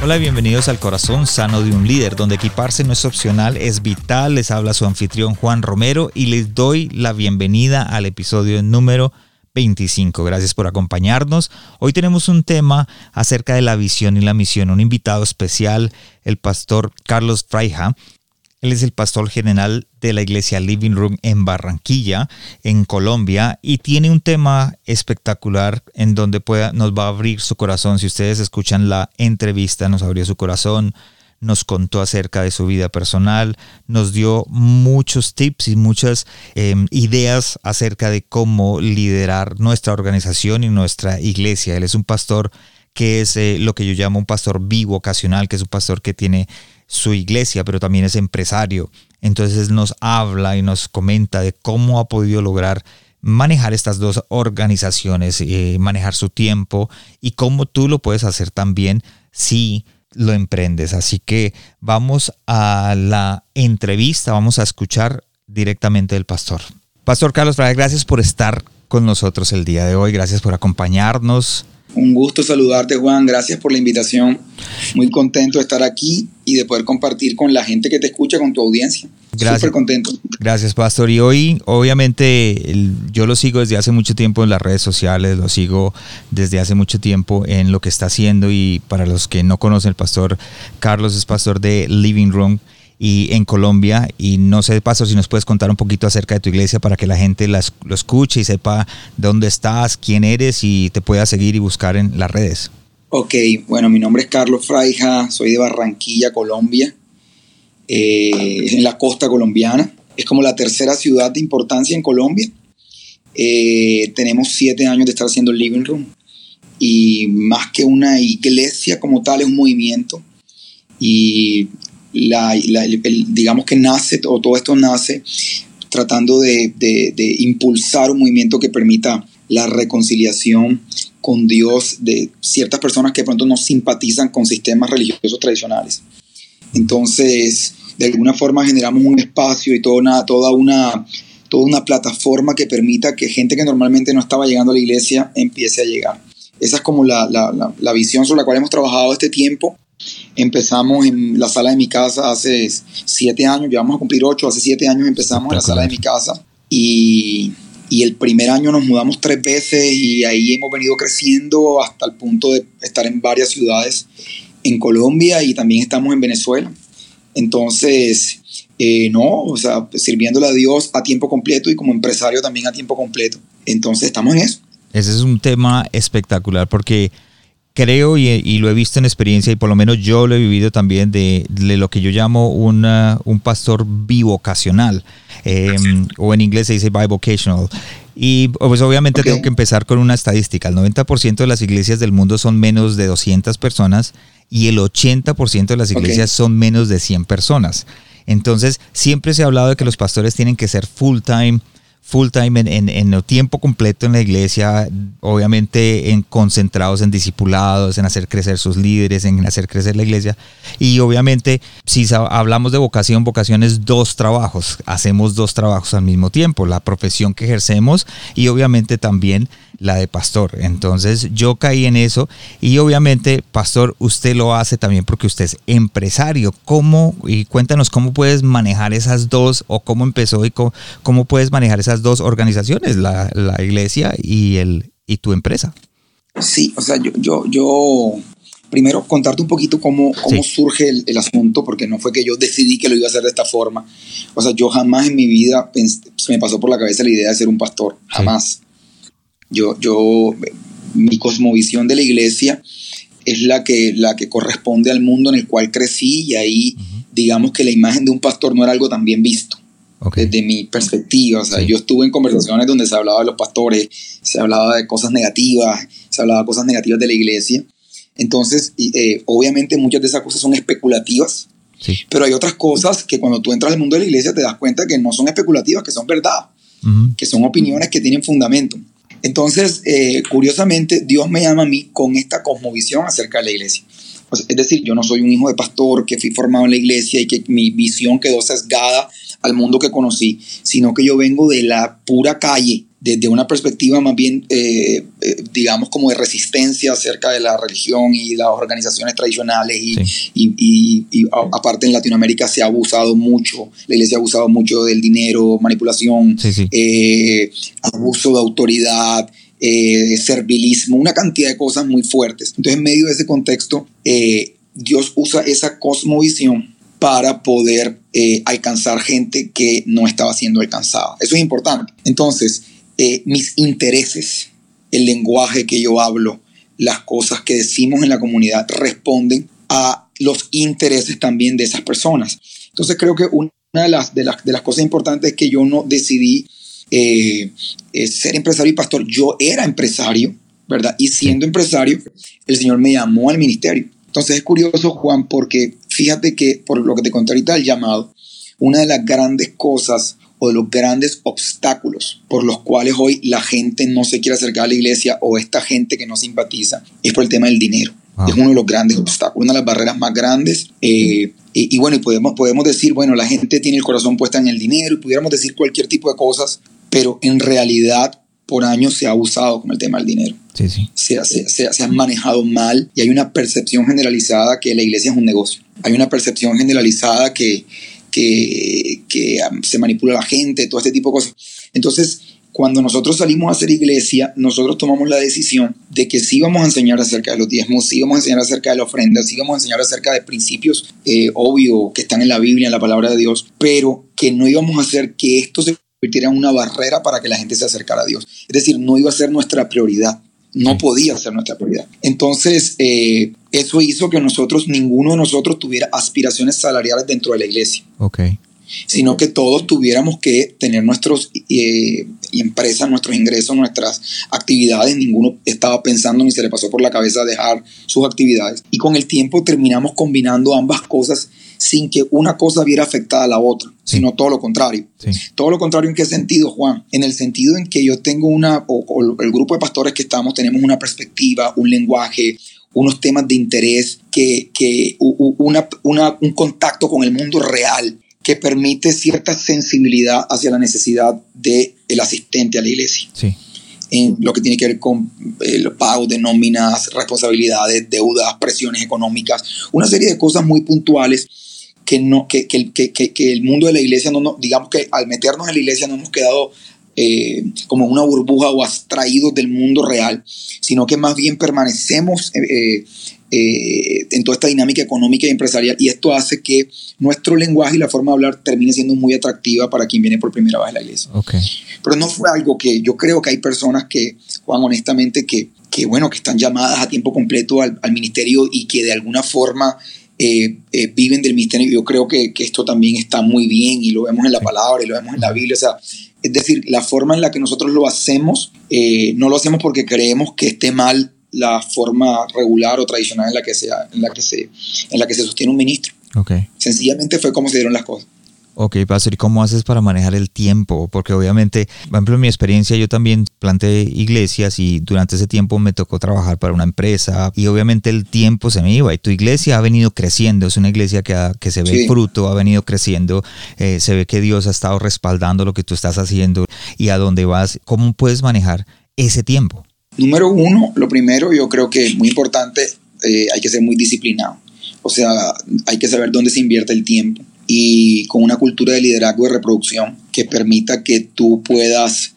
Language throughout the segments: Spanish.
Hola, bienvenidos al Corazón Sano de un Líder, donde equiparse no es opcional, es vital. Les habla su anfitrión Juan Romero y les doy la bienvenida al episodio número 25. Gracias por acompañarnos. Hoy tenemos un tema acerca de la visión y la misión. Un invitado especial, el pastor Carlos Fraija. Él es el pastor general de la iglesia Living Room en Barranquilla, en Colombia, y tiene un tema espectacular en donde pueda, nos va a abrir su corazón. Si ustedes escuchan la entrevista, nos abrió su corazón, nos contó acerca de su vida personal, nos dio muchos tips y muchas em, ideas acerca de cómo liderar nuestra organización y nuestra iglesia. Él es un pastor que es eh, lo que yo llamo un pastor bivocacional, que es un pastor que tiene su iglesia, pero también es empresario. Entonces nos habla y nos comenta de cómo ha podido lograr manejar estas dos organizaciones, eh, manejar su tiempo y cómo tú lo puedes hacer también si lo emprendes. Así que vamos a la entrevista, vamos a escuchar directamente del pastor. Pastor Carlos Fraga, gracias por estar con nosotros el día de hoy, gracias por acompañarnos. Un gusto saludarte, Juan. Gracias por la invitación. Muy contento de estar aquí y de poder compartir con la gente que te escucha, con tu audiencia. Gracias. Súper contento. Gracias, Pastor. Y hoy, obviamente, yo lo sigo desde hace mucho tiempo en las redes sociales, lo sigo desde hace mucho tiempo en lo que está haciendo. Y para los que no conocen, el Pastor Carlos es pastor de Living Room y en Colombia. Y no sé, Pastor, si nos puedes contar un poquito acerca de tu iglesia para que la gente lo escuche y sepa dónde estás, quién eres y te pueda seguir y buscar en las redes. Ok, bueno, mi nombre es Carlos Fraija, soy de Barranquilla, Colombia, eh, en la costa colombiana. Es como la tercera ciudad de importancia en Colombia. Eh, tenemos siete años de estar haciendo el Living Room y más que una iglesia como tal es un movimiento y la, digamos que nace, o todo esto nace tratando de, impulsar un movimiento que permita la reconciliación con Dios de ciertas personas que de pronto no simpatizan con sistemas religiosos tradicionales. Entonces, de alguna forma generamos un espacio y toda una, toda una, toda una plataforma que permita que gente que normalmente no estaba llegando a la iglesia empiece a llegar. Esa es como la, la, la visión sobre la cual hemos trabajado este tiempo Empezamos en la sala de mi casa hace siete años, ya vamos a cumplir ocho, hace siete años empezamos en la sala de mi casa y, y el primer año nos mudamos tres veces y ahí hemos venido creciendo hasta el punto de estar en varias ciudades en Colombia y también estamos en Venezuela. Entonces, eh, no, o sea, sirviéndole a Dios a tiempo completo y como empresario también a tiempo completo. Entonces, estamos en eso. Ese es un tema espectacular porque creo y, lo he visto en experiencia y por lo menos yo lo he vivido también de, lo que yo llamo una, un pastor bivocacional em, o en inglés se dice bivocational. Y pues obviamente tengo que empezar con una estadística. El 90% de las iglesias del mundo son menos de 200 personas y el 80% de las iglesias son menos de 100 personas. Entonces, siempre se ha hablado de que los pastores tienen que ser full time, full time en, en, el tiempo completo en la iglesia, obviamente en concentrados en discipulados, en hacer crecer sus líderes, en hacer crecer la iglesia. Y obviamente, si hablamos de vocación, vocación es dos trabajos, hacemos dos trabajos al mismo tiempo, la profesión que ejercemos y obviamente también la de pastor. Entonces yo caí en eso y obviamente, pastor, usted lo hace también porque usted es empresario. ¿Cómo? Y cuéntanos cómo puedes manejar esas dos o cómo empezó y cómo, puedes manejar esas dos organizaciones, la, iglesia y, el, y tu empresa. Sí, o sea, yo, yo, yo primero contarte un poquito cómo, cómo surge el, asunto, porque no fue que yo decidí que lo iba a hacer de esta forma. O sea, yo jamás en mi vida se me pasó por la cabeza la idea de ser un pastor, jamás. Yo, yo, mi cosmovisión de la iglesia es la que, la que corresponde al mundo en el cual crecí y ahí digamos que la imagen de un pastor no era algo tan bien visto. Desde mi perspectiva, o sea, yo estuve en conversaciones donde se hablaba de los pastores, se hablaba de cosas negativas, se hablaba de cosas negativas de la iglesia. Entonces, eh, obviamente muchas de esas cosas son especulativas, pero hay otras cosas que cuando tú entras al mundo de la iglesia te das cuenta que no son especulativas, que son verdad, que son opiniones que tienen fundamento. Entonces, eh, curiosamente, Dios me llama a mí con esta cosmovisión acerca de la iglesia. es decir, yo no soy un hijo de pastor que fui formado en la iglesia y que mi visión quedó sesgada al mundo que conocí, sino que yo vengo de la pura calle, desde una perspectiva más bien, eh, eh, digamos, como de resistencia acerca de la religión y las organizaciones tradicionales. Y, aparte en Latinoamérica se ha abusado mucho, la iglesia ha abusado mucho del dinero, manipulación, eh, abuso de autoridad. servilismo, una cantidad de cosas muy fuertes. Entonces, en medio de ese contexto, Dios usa esa cosmovisión para poder alcanzar gente que no estaba siendo alcanzada. Eso es importante. Entonces, eh, mis intereses, el lenguaje que yo hablo, las cosas que decimos en la comunidad responden a los intereses también de esas personas. Entonces creo que una de las, de las, de las cosas importantes es que yo no decidí eh, eh, ser empresario y pastor, yo era empresario, ¿verdad? Y siendo empresario, el Señor me llamó al ministerio. Entonces es curioso, Juan, porque fíjate que por lo que te conté ahorita, el llamado, una de las grandes cosas o de los grandes obstáculos por los cuales hoy la gente no se quiere acercar a la iglesia o esta gente que no simpatiza es por el tema del dinero. Es uno de los grandes obstáculos, una de las barreras más grandes. Eh, y, bueno, y podemos, podemos decir, bueno, la gente tiene el corazón puesta en el dinero y pudiéramos decir cualquier tipo de cosas, pero en realidad por años se ha abusado con el tema del dinero. Sí, sí. Se, se, se, se, han manejado mal y hay una percepción generalizada que la iglesia es un negocio. Hay una percepción generalizada que, que, se manipula la gente, todo este tipo de cosas. Entonces, cuando nosotros salimos a hacer iglesia, nosotros tomamos la decisión de que sí vamos a enseñar acerca de los diezmos, sí vamos a enseñar acerca de la ofrenda, sí vamos a enseñar acerca de principios eh, obvios que están en la Biblia, en la palabra de Dios, pero que no íbamos a hacer que esto se convirtiera en una barrera para que la gente se acercara a Dios. Es decir, no iba a ser nuestra prioridad no podía ser nuestra prioridad. Entonces, eh, eso hizo que nosotros, ninguno de nosotros tuviera aspiraciones salariales dentro de la iglesia. Ok. Sino que todos tuviéramos que tener nuestras eh, empresas, nuestros ingresos, nuestras actividades. Ninguno estaba pensando ni se le pasó por la cabeza dejar sus actividades. Y con el tiempo terminamos combinando ambas cosas sin que una cosa viera afectada a la otra, sino todo lo contrario. Todo lo contrario en qué sentido, Juan? En el sentido en que yo tengo una, o, el grupo de pastores que estamos, tenemos una perspectiva, un lenguaje, unos temas de interés, que, que una, un contacto con el mundo real que permite cierta sensibilidad hacia la necesidad del el asistente a la iglesia. Sí. En lo que tiene que ver con el eh, pago de nóminas, responsabilidades, deudas, presiones económicas, una serie de cosas muy puntuales que, no, que, que, que, el mundo de la iglesia, no, digamos que al meternos en la iglesia no hemos quedado eh, como una burbuja o abstraídos del mundo real, sino que más bien permanecemos eh, eh, en toda esta dinámica económica y empresarial y esto hace que nuestro lenguaje y la forma de hablar termine siendo muy atractiva para quien viene por primera vez a la iglesia. Okay. Pero no fue algo que yo creo que hay personas que, Juan, honestamente, que, que bueno, que están llamadas a tiempo completo al, al ministerio y que de alguna forma eh, eh, viven del ministerio. Yo creo que, que, esto también está muy bien y lo vemos en la palabra y lo vemos en la Biblia. O sea, es decir, la forma en la que nosotros lo hacemos, eh, no lo hacemos porque creemos que esté mal la forma regular o tradicional en la que, sea, en la que, se, en la que se sostiene un ministro. Okay. Sencillamente fue como se dieron las cosas. Ok, Pastor, ¿y cómo haces para manejar el tiempo? Porque obviamente, por ejemplo, en mi experiencia yo también planté iglesias y durante ese tiempo me tocó trabajar para una empresa y obviamente el tiempo se me iba y tu iglesia ha venido creciendo, es una iglesia que, que se ve fruto, ha venido creciendo, eh, se ve que Dios ha estado respaldando lo que tú estás haciendo y a dónde vas, ¿cómo puedes manejar ese tiempo? Número uno, lo primero yo creo que es muy importante, eh, hay que ser muy disciplinado, o sea, hay que saber dónde se invierte el tiempo y con una cultura de liderazgo y reproducción que permita que tú puedas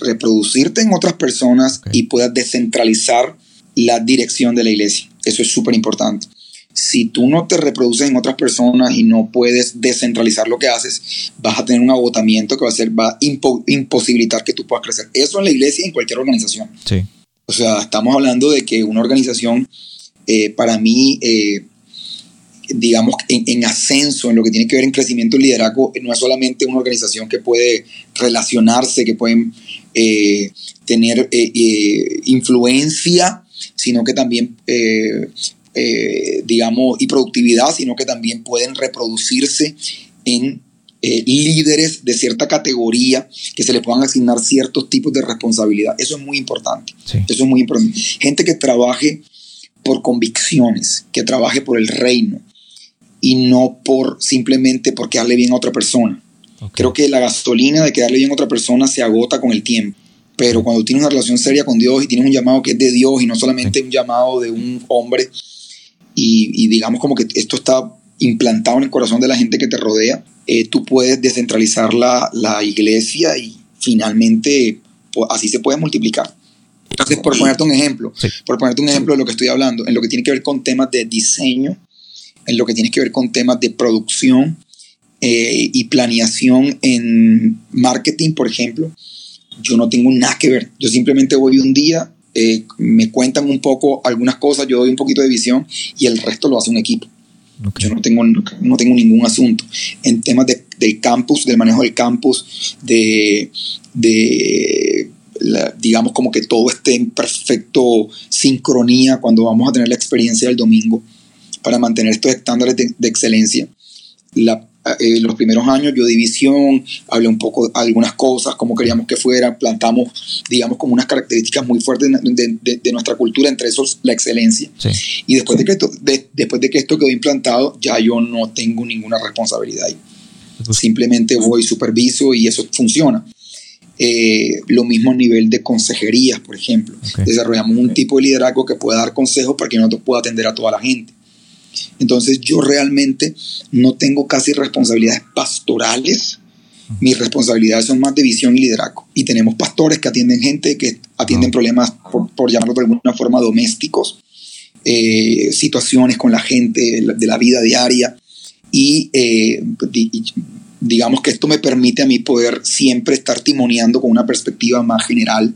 reproducirte en otras personas y puedas descentralizar la dirección de la iglesia. Eso es súper importante. Si tú no te reproduces en otras personas y no puedes descentralizar lo que haces, vas a tener un agotamiento que va a ser, va a imposibilitar que tú puedas crecer. Eso en la iglesia y en cualquier organización. Sí. O sea, estamos hablando de que una organización, eh, para mí, eh, digamos, en, ascenso, en lo que tiene que ver en crecimiento y liderazgo, no es solamente una organización que puede relacionarse, que puede eh, tener eh, eh, influencia sino que también, digamos, y productividad, sino que también pueden reproducirse en líderes de cierta categoría que se le puedan asignar ciertos tipos de responsabilidad. Eso es muy importante. Eso es muy importante. Gente que trabaje por convicciones, que trabaje por el reino y no por simplemente porque darle bien a otra persona. Creo que la gasolina de quedarle bien a otra persona se agota con el tiempo. Pero cuando tienes una relación seria con Dios y tienes un llamado que es de Dios y no solamente un llamado de un hombre, y, digamos como que esto está implantado en el corazón de la gente que te rodea, eh, tú puedes descentralizar la, la iglesia y finalmente así se puede multiplicar. Entonces, por ponerte un ejemplo, por ponerte un ejemplo de lo que estoy hablando, en lo que tiene que ver con temas de diseño, en lo que tiene que ver con temas de producción eh, y planeación en marketing, por ejemplo, yo no tengo nada que ver. Yo simplemente voy un día, eh, me cuentan un poco algunas cosas, yo doy un poquito de visión y el resto lo hace un equipo. Yo no tengo, no tengo ningún asunto. En temas de, del campus, del manejo del campus, de, de digamos como que todo esté en perfecto sincronía cuando vamos a tener la experiencia del domingo para mantener estos estándares de, de excelencia. La, eh, los primeros años yo división, hablé un poco de algunas cosas, cómo queríamos que fueran, plantamos, digamos, como unas características muy fuertes de, de, nuestra cultura, entre esos la excelencia. Y después de, que esto, después de que esto quedó implantado, ya yo no tengo ninguna responsabilidad ahí. Pues Simplemente voy, superviso y eso funciona. Eh, lo mismo a nivel de consejerías, por ejemplo. Desarrollamos un tipo de liderazgo que pueda dar consejos para que no pueda atender a toda la gente. Entonces yo realmente no tengo casi responsabilidades pastorales. Mis responsabilidades son más de visión y liderazgo. Y tenemos pastores que atienden gente, que atienden problemas, por, llamarlo de alguna forma, domésticos, eh, situaciones con la gente de la vida diaria. Y, eh, digamos que esto me permite a mí poder siempre estar timoneando con una perspectiva más general,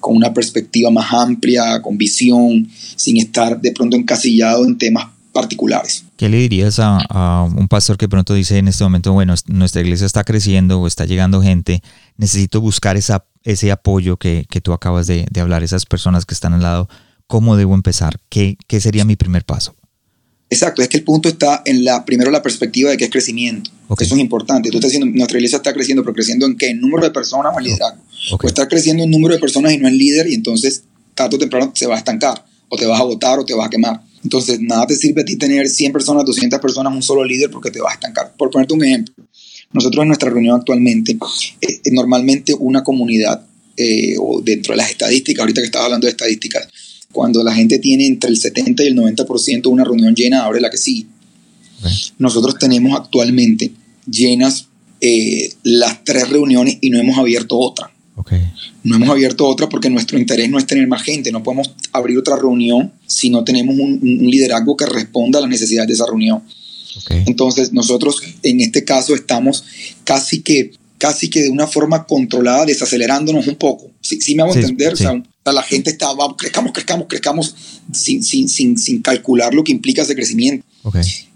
con una perspectiva más amplia, con visión, sin estar de pronto encasillado en temas particulares. ¿Qué le dirías a, un pastor que pronto dice en este momento, bueno, nuestra iglesia está creciendo o está llegando gente, necesito buscar esa, ese apoyo que, tú acabas de, hablar, esas personas que están al lado, ¿cómo debo empezar? ¿Qué, qué sería mi primer paso? Exacto, es que el punto está en la, primero la perspectiva de que es crecimiento. Eso es importante. Tú estás diciendo, nuestra iglesia está creciendo, pero creciendo en qué? En número de personas o en liderazgo. O está creciendo en número de personas y no en líder, y entonces tarde o temprano se va a estancar, o te vas a agotar o te vas a quemar. Entonces, nada te sirve a ti tener 100 personas, 200 personas, un solo líder porque te vas a estancar. Por ponerte un ejemplo, nosotros en nuestra reunión actualmente, eh, normalmente una comunidad, eh, o dentro de las estadísticas, ahorita que estaba hablando de estadísticas, cuando la gente tiene entre el 70 y el 90% una reunión llena, abre la que sigue. Nosotros tenemos actualmente llenas eh, las tres reuniones y no hemos abierto otra. No hemos abierto otra porque nuestro interés no es tener más gente. No podemos abrir otra reunión si no tenemos un, liderazgo que responda a las necesidades de esa reunión. Entonces, nosotros en este caso estamos casi que, casi que de una forma controlada, desacelerándonos un poco. Si, me hago entender, O sea, la gente está, vamos, crezcamos, crezcamos, crezcamos sin, sin, sin, sin, calcular lo que implica ese crecimiento.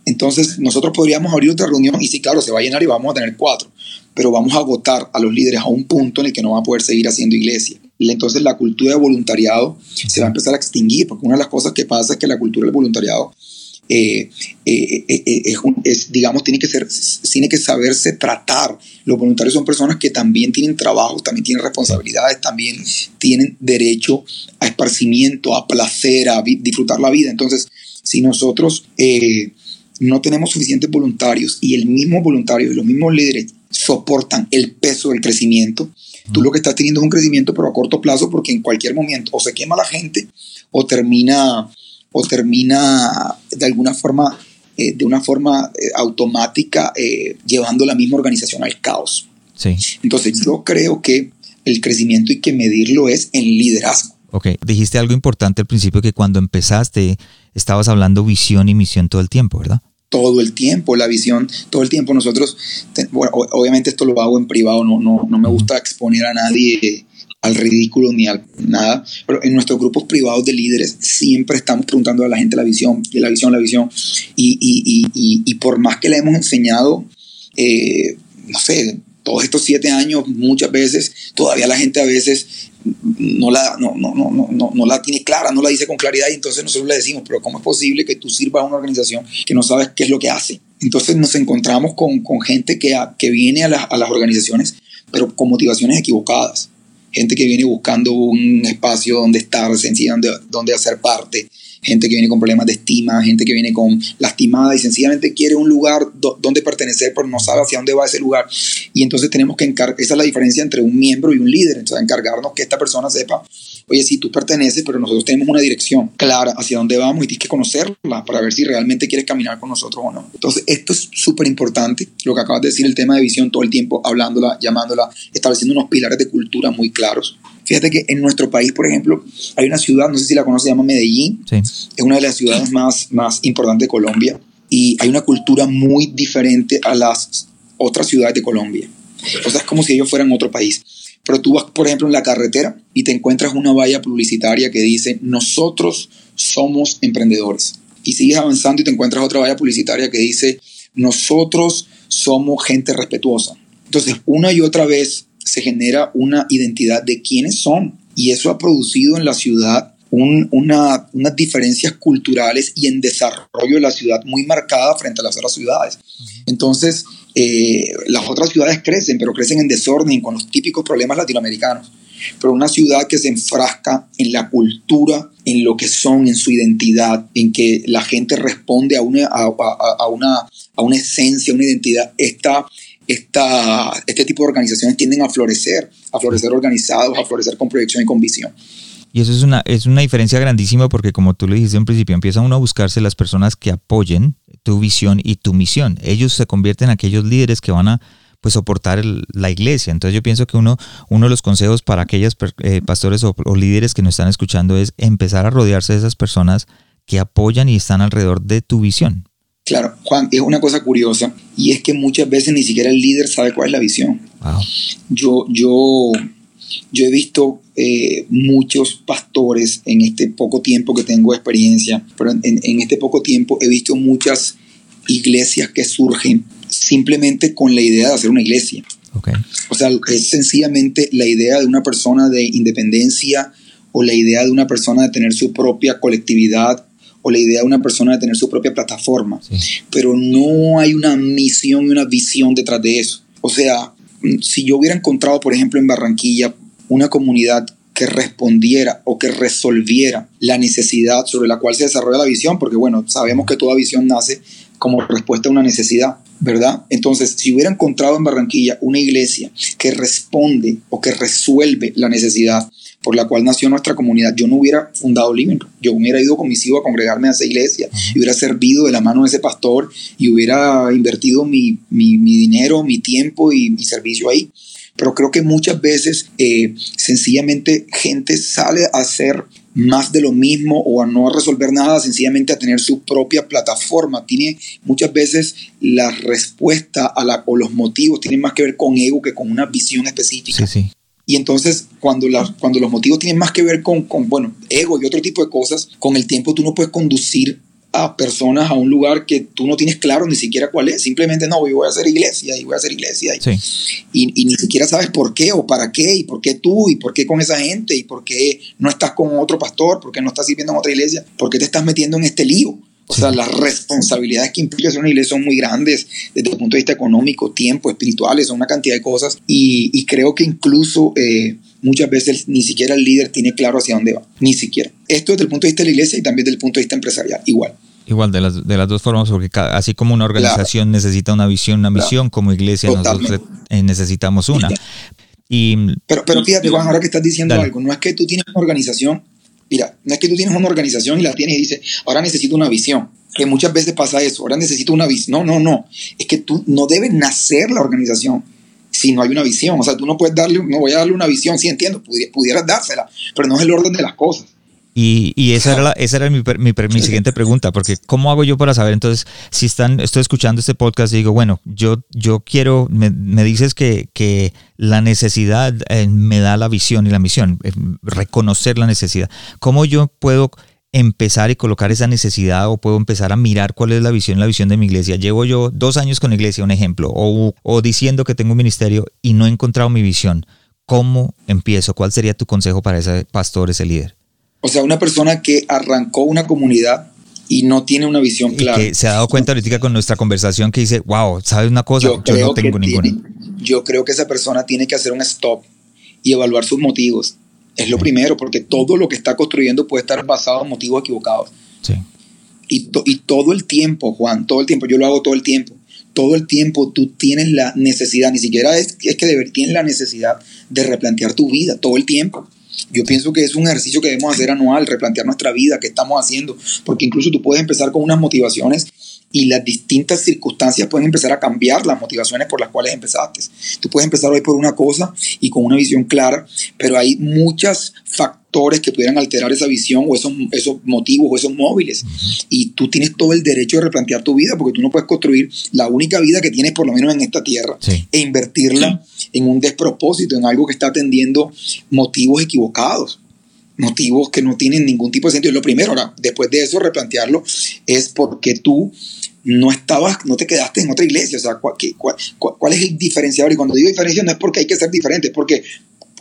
Entonces, nosotros podríamos abrir otra reunión y sí, claro, se va a llenar y vamos a tener cuatro pero vamos a agotar a los líderes a un punto en el que no van a poder seguir haciendo iglesia. Entonces la cultura de voluntariado se va a empezar a extinguir, porque una de las cosas que pasa es que la cultura del voluntariado eh, eh, eh, es, digamos, tiene que, ser, tiene que saberse tratar. Los voluntarios son personas que también tienen trabajo, también tienen responsabilidades, también tienen derecho a esparcimiento, a placer, a disfrutar la vida. Entonces, si nosotros no tenemos suficientes voluntarios y el mismo voluntario y los mismos líderes soportan el peso del crecimiento. Tú lo que estás teniendo es un crecimiento, pero a corto plazo, porque en cualquier momento o se quema la gente o termina, o termina de alguna forma, eh, de una forma eh, automática, eh, llevando la misma organización al caos. Sí. Entonces, yo creo que el crecimiento hay que medirlo es en liderazgo. Ok, dijiste algo importante al principio que cuando empezaste estabas hablando visión y misión todo el tiempo, ¿verdad? Todo el tiempo, la visión, todo el tiempo. Nosotros, obviamente esto lo hago en privado, no, no, no me gusta exponer a nadie al ridículo ni a nada, pero en nuestros grupos privados de líderes siempre estamos preguntando a la gente la visión, la visión, la visión, y, y, y, y por más que le hemos enseñado, eh, no sé, todos estos siete años, muchas veces, todavía la gente a veces no la, no, no, no, no, la tiene clara, no la dice con claridad y entonces nosotros le decimos, pero ¿cómo es posible que tú sirvas a una organización que no sabes qué es lo que hace? Entonces nos encontramos con, con gente que, que viene a, a las organizaciones, pero con motivaciones equivocadas. Gente que viene buscando un espacio donde estar, donde, donde hacer parte, gente que viene con problemas de estima, gente que viene con lastimada y sencillamente quiere un lugar donde pertenecer, pero no sabe hacia dónde va ese lugar. Y entonces tenemos que encargar, esa es la diferencia entre un miembro y un líder, entonces encargarnos que esta persona sepa, oye, sí, tú perteneces, pero nosotros tenemos una dirección clara hacia dónde vamos y tienes que conocerla para ver si realmente quieres caminar con nosotros o no. Entonces, esto es súper importante, lo que acabas de decir, el tema de visión todo el tiempo, hablándola, llamándola, estableciendo unos pilares de cultura muy claros. Fíjate que en nuestro país, por ejemplo, hay una ciudad, no sé si la conoces, se llama Medellín. Es una de las ciudades más, más importantes de Colombia y hay una cultura muy diferente a las otras ciudades de Colombia. O sea, es como si ellos fueran otro país. Pero tú vas, por ejemplo, en la carretera y te encuentras una valla publicitaria que dice, nosotros somos emprendedores. Y sigues avanzando y te encuentras otra valla publicitaria que dice, nosotros somos gente respetuosa. Entonces, una y otra vez se genera una identidad de quiénes son. Y eso ha producido en la ciudad una, unas diferencias culturales y en desarrollo de la ciudad muy marcada frente a las otras ciudades. Entonces, eh, las otras ciudades crecen, pero crecen en desorden con los típicos problemas latinoamericanos. Pero una ciudad que se enfrasca en la cultura, en lo que son, en su identidad, en que la gente responde a una, a, a, una, a una esencia, una identidad, está este tipo de organizaciones tienden a florecer, a florecer organizados, a florecer con proyección y con visión. Y eso es una, es una diferencia grandísima porque como tú le dijiste en principio, empieza uno a buscarse las personas que apoyen tu visión y tu misión. Ellos se convierten en aquellos líderes que van a pues soportar la iglesia. Entonces yo pienso que uno, uno de los consejos para aquellos eh, pastores o, o líderes que nos están escuchando es empezar a rodearse de esas personas que apoyan y están alrededor de tu visión. Claro, Juan, es una cosa curiosa y es que muchas veces ni siquiera el líder sabe cuál es la visión. Yo, yo, yo he visto eh, muchos pastores en este poco tiempo que tengo experiencia, pero en, este poco tiempo he visto muchas iglesias que surgen simplemente con la idea de hacer una iglesia. O sea, es sencillamente la idea de una persona de independencia o la idea de una persona de tener su propia colectividad o la idea de una persona de tener su propia plataforma, pero no hay una misión y una visión detrás de eso. O sea, si yo hubiera encontrado, por ejemplo, en Barranquilla una comunidad que respondiera o que resolviera la necesidad sobre la cual se desarrolla la visión, porque bueno, sabemos que toda visión nace como respuesta a una necesidad, ¿verdad? Entonces, si hubiera encontrado en Barranquilla una iglesia que responde o que resuelve la necesidad por la cual nació nuestra comunidad, yo no hubiera fundado Living Yo hubiera ido con mis hijos a congregarme a esa iglesia y hubiera servido de la mano de ese pastor y hubiera invertido mi, dinero, mi tiempo y mi servicio ahí. Pero creo que muchas veces eh, sencillamente gente sale a hacer más de lo mismo o a no resolver nada, sencillamente a tener su propia plataforma. Tiene muchas veces la respuesta a la, o los motivos tienen más que ver con ego que con una visión específica. Sí, sí. Y entonces, cuando, cuando los motivos tienen más que ver con, con, bueno, ego y otro tipo de cosas, con el tiempo tú no puedes conducir a personas a un lugar que tú no tienes claro ni siquiera cuál es. Simplemente, no, yo voy a hacer iglesia y voy a hacer iglesia. Y, y, ni siquiera sabes por qué o para qué y por qué tú y por qué con esa gente y por qué no estás con otro pastor, por qué no estás sirviendo en otra iglesia, por qué te estás metiendo en este lío. O sea, las responsabilidades que implica ser una iglesia son muy grandes desde el punto de vista económico, tiempo, espirituales, son una cantidad de cosas. Y, creo que incluso eh, muchas veces ni siquiera el líder tiene claro hacia dónde va, ni siquiera. Esto desde el punto de vista de la iglesia y también desde el punto de vista empresarial, igual. Igual, de las, de las dos formas, porque así como una organización necesita una visión, una misión, como iglesia nosotros eh, necesitamos una. Y, pero, pero fíjate, Juan, ahora que estás diciendo algo, no es que tú tienes una organización Mira, no es que tú tienes una organización y la tienes y dices, ahora necesito una visión. Que muchas veces pasa eso, ahora necesito una visión. No, no, no. Es que tú no debes nacer la organización si no hay una visión. O sea, tú no puedes darle, no voy a darle una visión, sí entiendo, pudieras dársela, pero no es el orden de las cosas. Y, esa era, esa era mi, mi, siguiente pregunta, porque ¿cómo hago yo para saber entonces si están, estoy escuchando este podcast y digo, bueno, yo, yo quiero, me, dices que, que, la necesidad eh, me da la visión y la misión, eh, reconocer la necesidad. ¿Cómo yo puedo empezar y colocar esa necesidad o puedo empezar a mirar cuál es la visión, la visión de mi iglesia. Llevo yo dos años con la iglesia, un ejemplo, o, o diciendo que tengo un ministerio y no he encontrado mi visión. ¿Cómo empiezo? ¿Cuál sería tu consejo para ese pastor, ese líder? O sea, una persona que arrancó una comunidad y no tiene una visión clara. que se ha dado cuenta ahorita con nuestra conversación que dice, wow, ¿sabes una cosa? Yo, no tengo ninguna. yo creo que esa persona tiene que hacer un stop y evaluar sus motivos. Es lo primero, porque todo lo que está construyendo puede estar basado en motivos equivocados. Sí. Y, y todo el tiempo, Juan, todo el tiempo, yo lo hago todo el tiempo. Todo el tiempo tú tienes la necesidad, ni siquiera es, es que deber, tienes la necesidad de replantear tu vida, todo el tiempo. Yo pienso que es un ejercicio que debemos hacer anual, replantear nuestra vida, qué estamos haciendo, porque incluso tú puedes empezar con unas motivaciones y las distintas circunstancias pueden empezar a cambiar las motivaciones por las cuales empezaste. Tú puedes empezar hoy por una cosa y con una visión clara, pero hay muchos factores que pudieran alterar esa visión o esos, esos motivos o esos móviles. Y tú tienes todo el derecho de replantear tu vida porque tú no puedes construir la única vida que tienes por lo menos en esta tierra e invertirla en un despropósito, en algo que está atendiendo motivos equivocados motivos que no tienen ningún tipo de sentido. Lo primero, ahora, después de eso, replantearlo, es porque tú no estabas, no te quedaste en otra iglesia. O sea, ¿cuál, cuál, es el diferenciador? Y cuando digo diferencia no es porque hay que ser diferente, es porque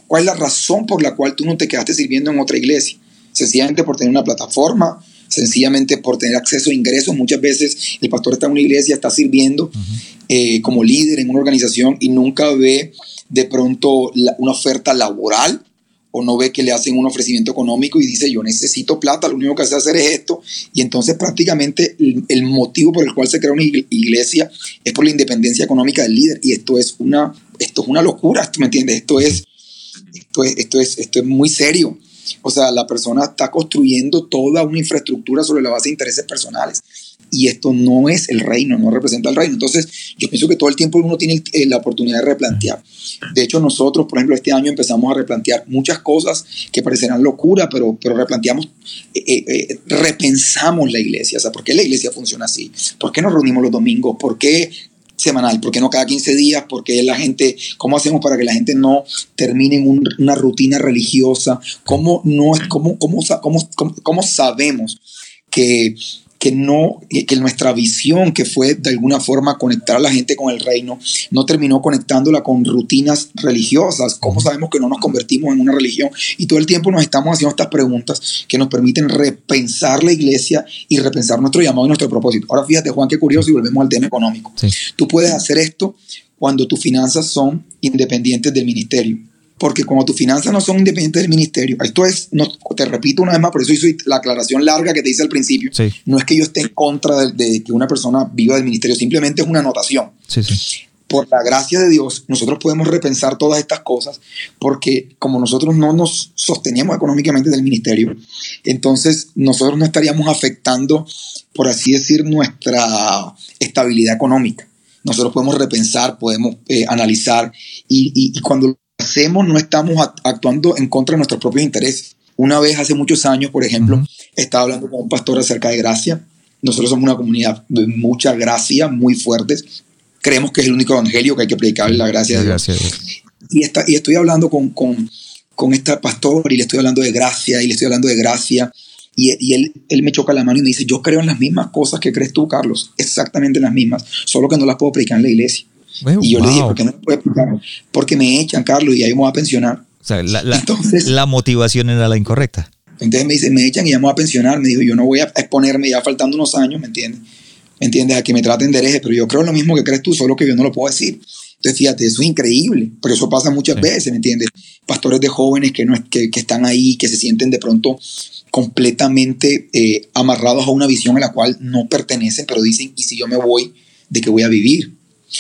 ¿cuál es la razón por la cual tú no te quedaste sirviendo en otra iglesia? Sencillamente por tener una plataforma, sencillamente por tener acceso a ingresos. Muchas veces el pastor está en una iglesia, está sirviendo eh, como líder en una organización y nunca ve de pronto una oferta laboral o no ve que le hacen un ofrecimiento económico y dice yo necesito plata, lo único que hace hacer es esto. Y entonces prácticamente el, motivo por el cual se crea una iglesia es por la independencia económica del líder. Y esto es una, esto es una locura, ¿tú me entiendes? Esto es, esto es, esto es, esto es muy serio. O sea, la persona está construyendo toda una infraestructura sobre la base de intereses personales y esto no es el reino, no representa el reino. Entonces, yo pienso que todo el tiempo uno tiene eh, la oportunidad de replantear. De hecho, nosotros, por ejemplo, este año empezamos a replantear muchas cosas que parecerán locura, pero, pero replanteamos, eh, eh, repensamos la iglesia. O sea, ¿por qué la iglesia funciona así? ¿Por qué nos reunimos los domingos? ¿Por qué semanal? ¿Por qué no cada 15 días? ¿Por qué la gente, cómo hacemos para que la gente no termine en una rutina religiosa? ¿Cómo, no, cómo, cómo, cómo, cómo sabemos que que no, que nuestra visión, que fue de alguna forma conectar a la gente con el reino, no terminó conectándola con rutinas religiosas. ¿Cómo sabemos que no nos convertimos en una religión? Y todo el tiempo nos estamos haciendo estas preguntas que nos permiten repensar la iglesia y repensar nuestro llamado y nuestro propósito. Ahora fíjate, Juan, qué curioso y volvemos al tema económico. Tú puedes hacer esto cuando tus finanzas son independientes del ministerio porque como tus finanzas no son independientes del ministerio, esto es, no, te repito una vez más, por eso hice la aclaración larga que te hice al principio, no es que yo esté en contra de, que una persona viva del ministerio, simplemente es una anotación. Por la gracia de Dios, nosotros podemos repensar todas estas cosas, porque como nosotros no nos sosteníamos económicamente del ministerio, entonces nosotros no estaríamos afectando, por así decir, nuestra estabilidad económica. Nosotros podemos repensar, podemos eh, analizar, y, y, y cuando hacemos no estamos actuando en contra de nuestros propios intereses. Una vez hace muchos años, por ejemplo, estaba hablando con un pastor acerca de gracia. Nosotros somos una comunidad de mucha gracia, muy fuertes. Creemos que es el único evangelio que hay que predicar, la gracia de Dios. Y, está, y estoy hablando con, con, con esta pastor y le estoy hablando de gracia y le estoy hablando de gracia. Y, y, él, él me choca la mano y me dice, yo creo en las mismas cosas que crees tú, Carlos, exactamente las mismas, solo que no las puedo predicar en la iglesia y yo le dije, ¿por qué no me puede explicar? Porque me echan, Carlos, y ahí me voy a pensionar. O sea, la, la, entonces, la motivación era la incorrecta. Entonces me dice, me echan y ya me voy a pensionar. Me dijo, yo no voy a exponerme ya faltando unos años, ¿me entiendes? ¿Me entiendes? A que me traten de hereje, pero yo creo lo mismo que crees tú, solo que yo no lo puedo decir. Entonces, fíjate, eso es increíble, pero eso pasa muchas veces, ¿me entiendes? Pastores de jóvenes que, no, que, que están ahí, que se sienten de pronto completamente eh, amarrados a una visión a la cual no pertenecen, pero dicen, ¿y si yo me voy, de qué voy a vivir?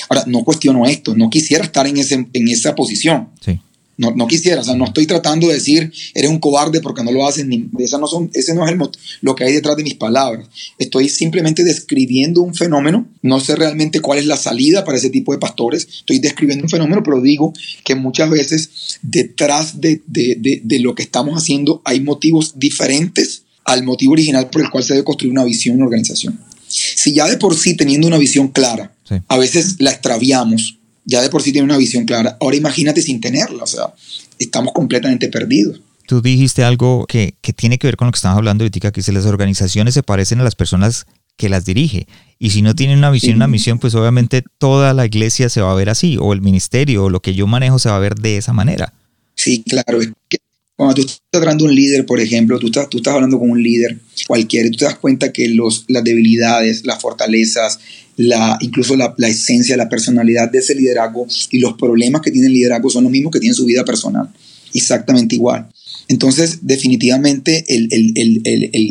Ahora, no cuestiono esto, no quisiera estar en, ese, en esa posición. Sí. No, no, quisiera, o sea, no estoy tratando de decir, eres un cobarde porque no lo haces, ni, esa no son, ese no es el, lo que hay detrás de mis palabras. Estoy simplemente describiendo un fenómeno, no sé realmente cuál es la salida para ese tipo de pastores, estoy describiendo un fenómeno, pero digo que muchas veces detrás de, de, de lo que estamos haciendo hay motivos diferentes al motivo original por el cual se debe construir una visión, una organización. Si ya de por sí teniendo una visión clara, a veces la extraviamos, ya de por sí tiene una visión clara. Ahora imagínate sin tenerla, o sea, estamos completamente perdidos. Tú dijiste algo que, que tiene que ver con lo que estamos hablando ahorita, que si las organizaciones se parecen a las personas que las dirige. Y si no tienen una visión, una misión, pues obviamente toda la iglesia se va a ver así, o el ministerio, o lo que yo manejo se va a ver de esa manera. Sí, claro. Es que cuando tú estás tratando un líder, por ejemplo, tú estás, tú estás hablando con un líder cualquiera y tú te das cuenta que los, las debilidades, las fortalezas, la, incluso la, la, esencia, la personalidad de ese liderazgo y los problemas que tiene el liderazgo son los mismos que tiene su vida personal. Exactamente igual. Entonces, definitivamente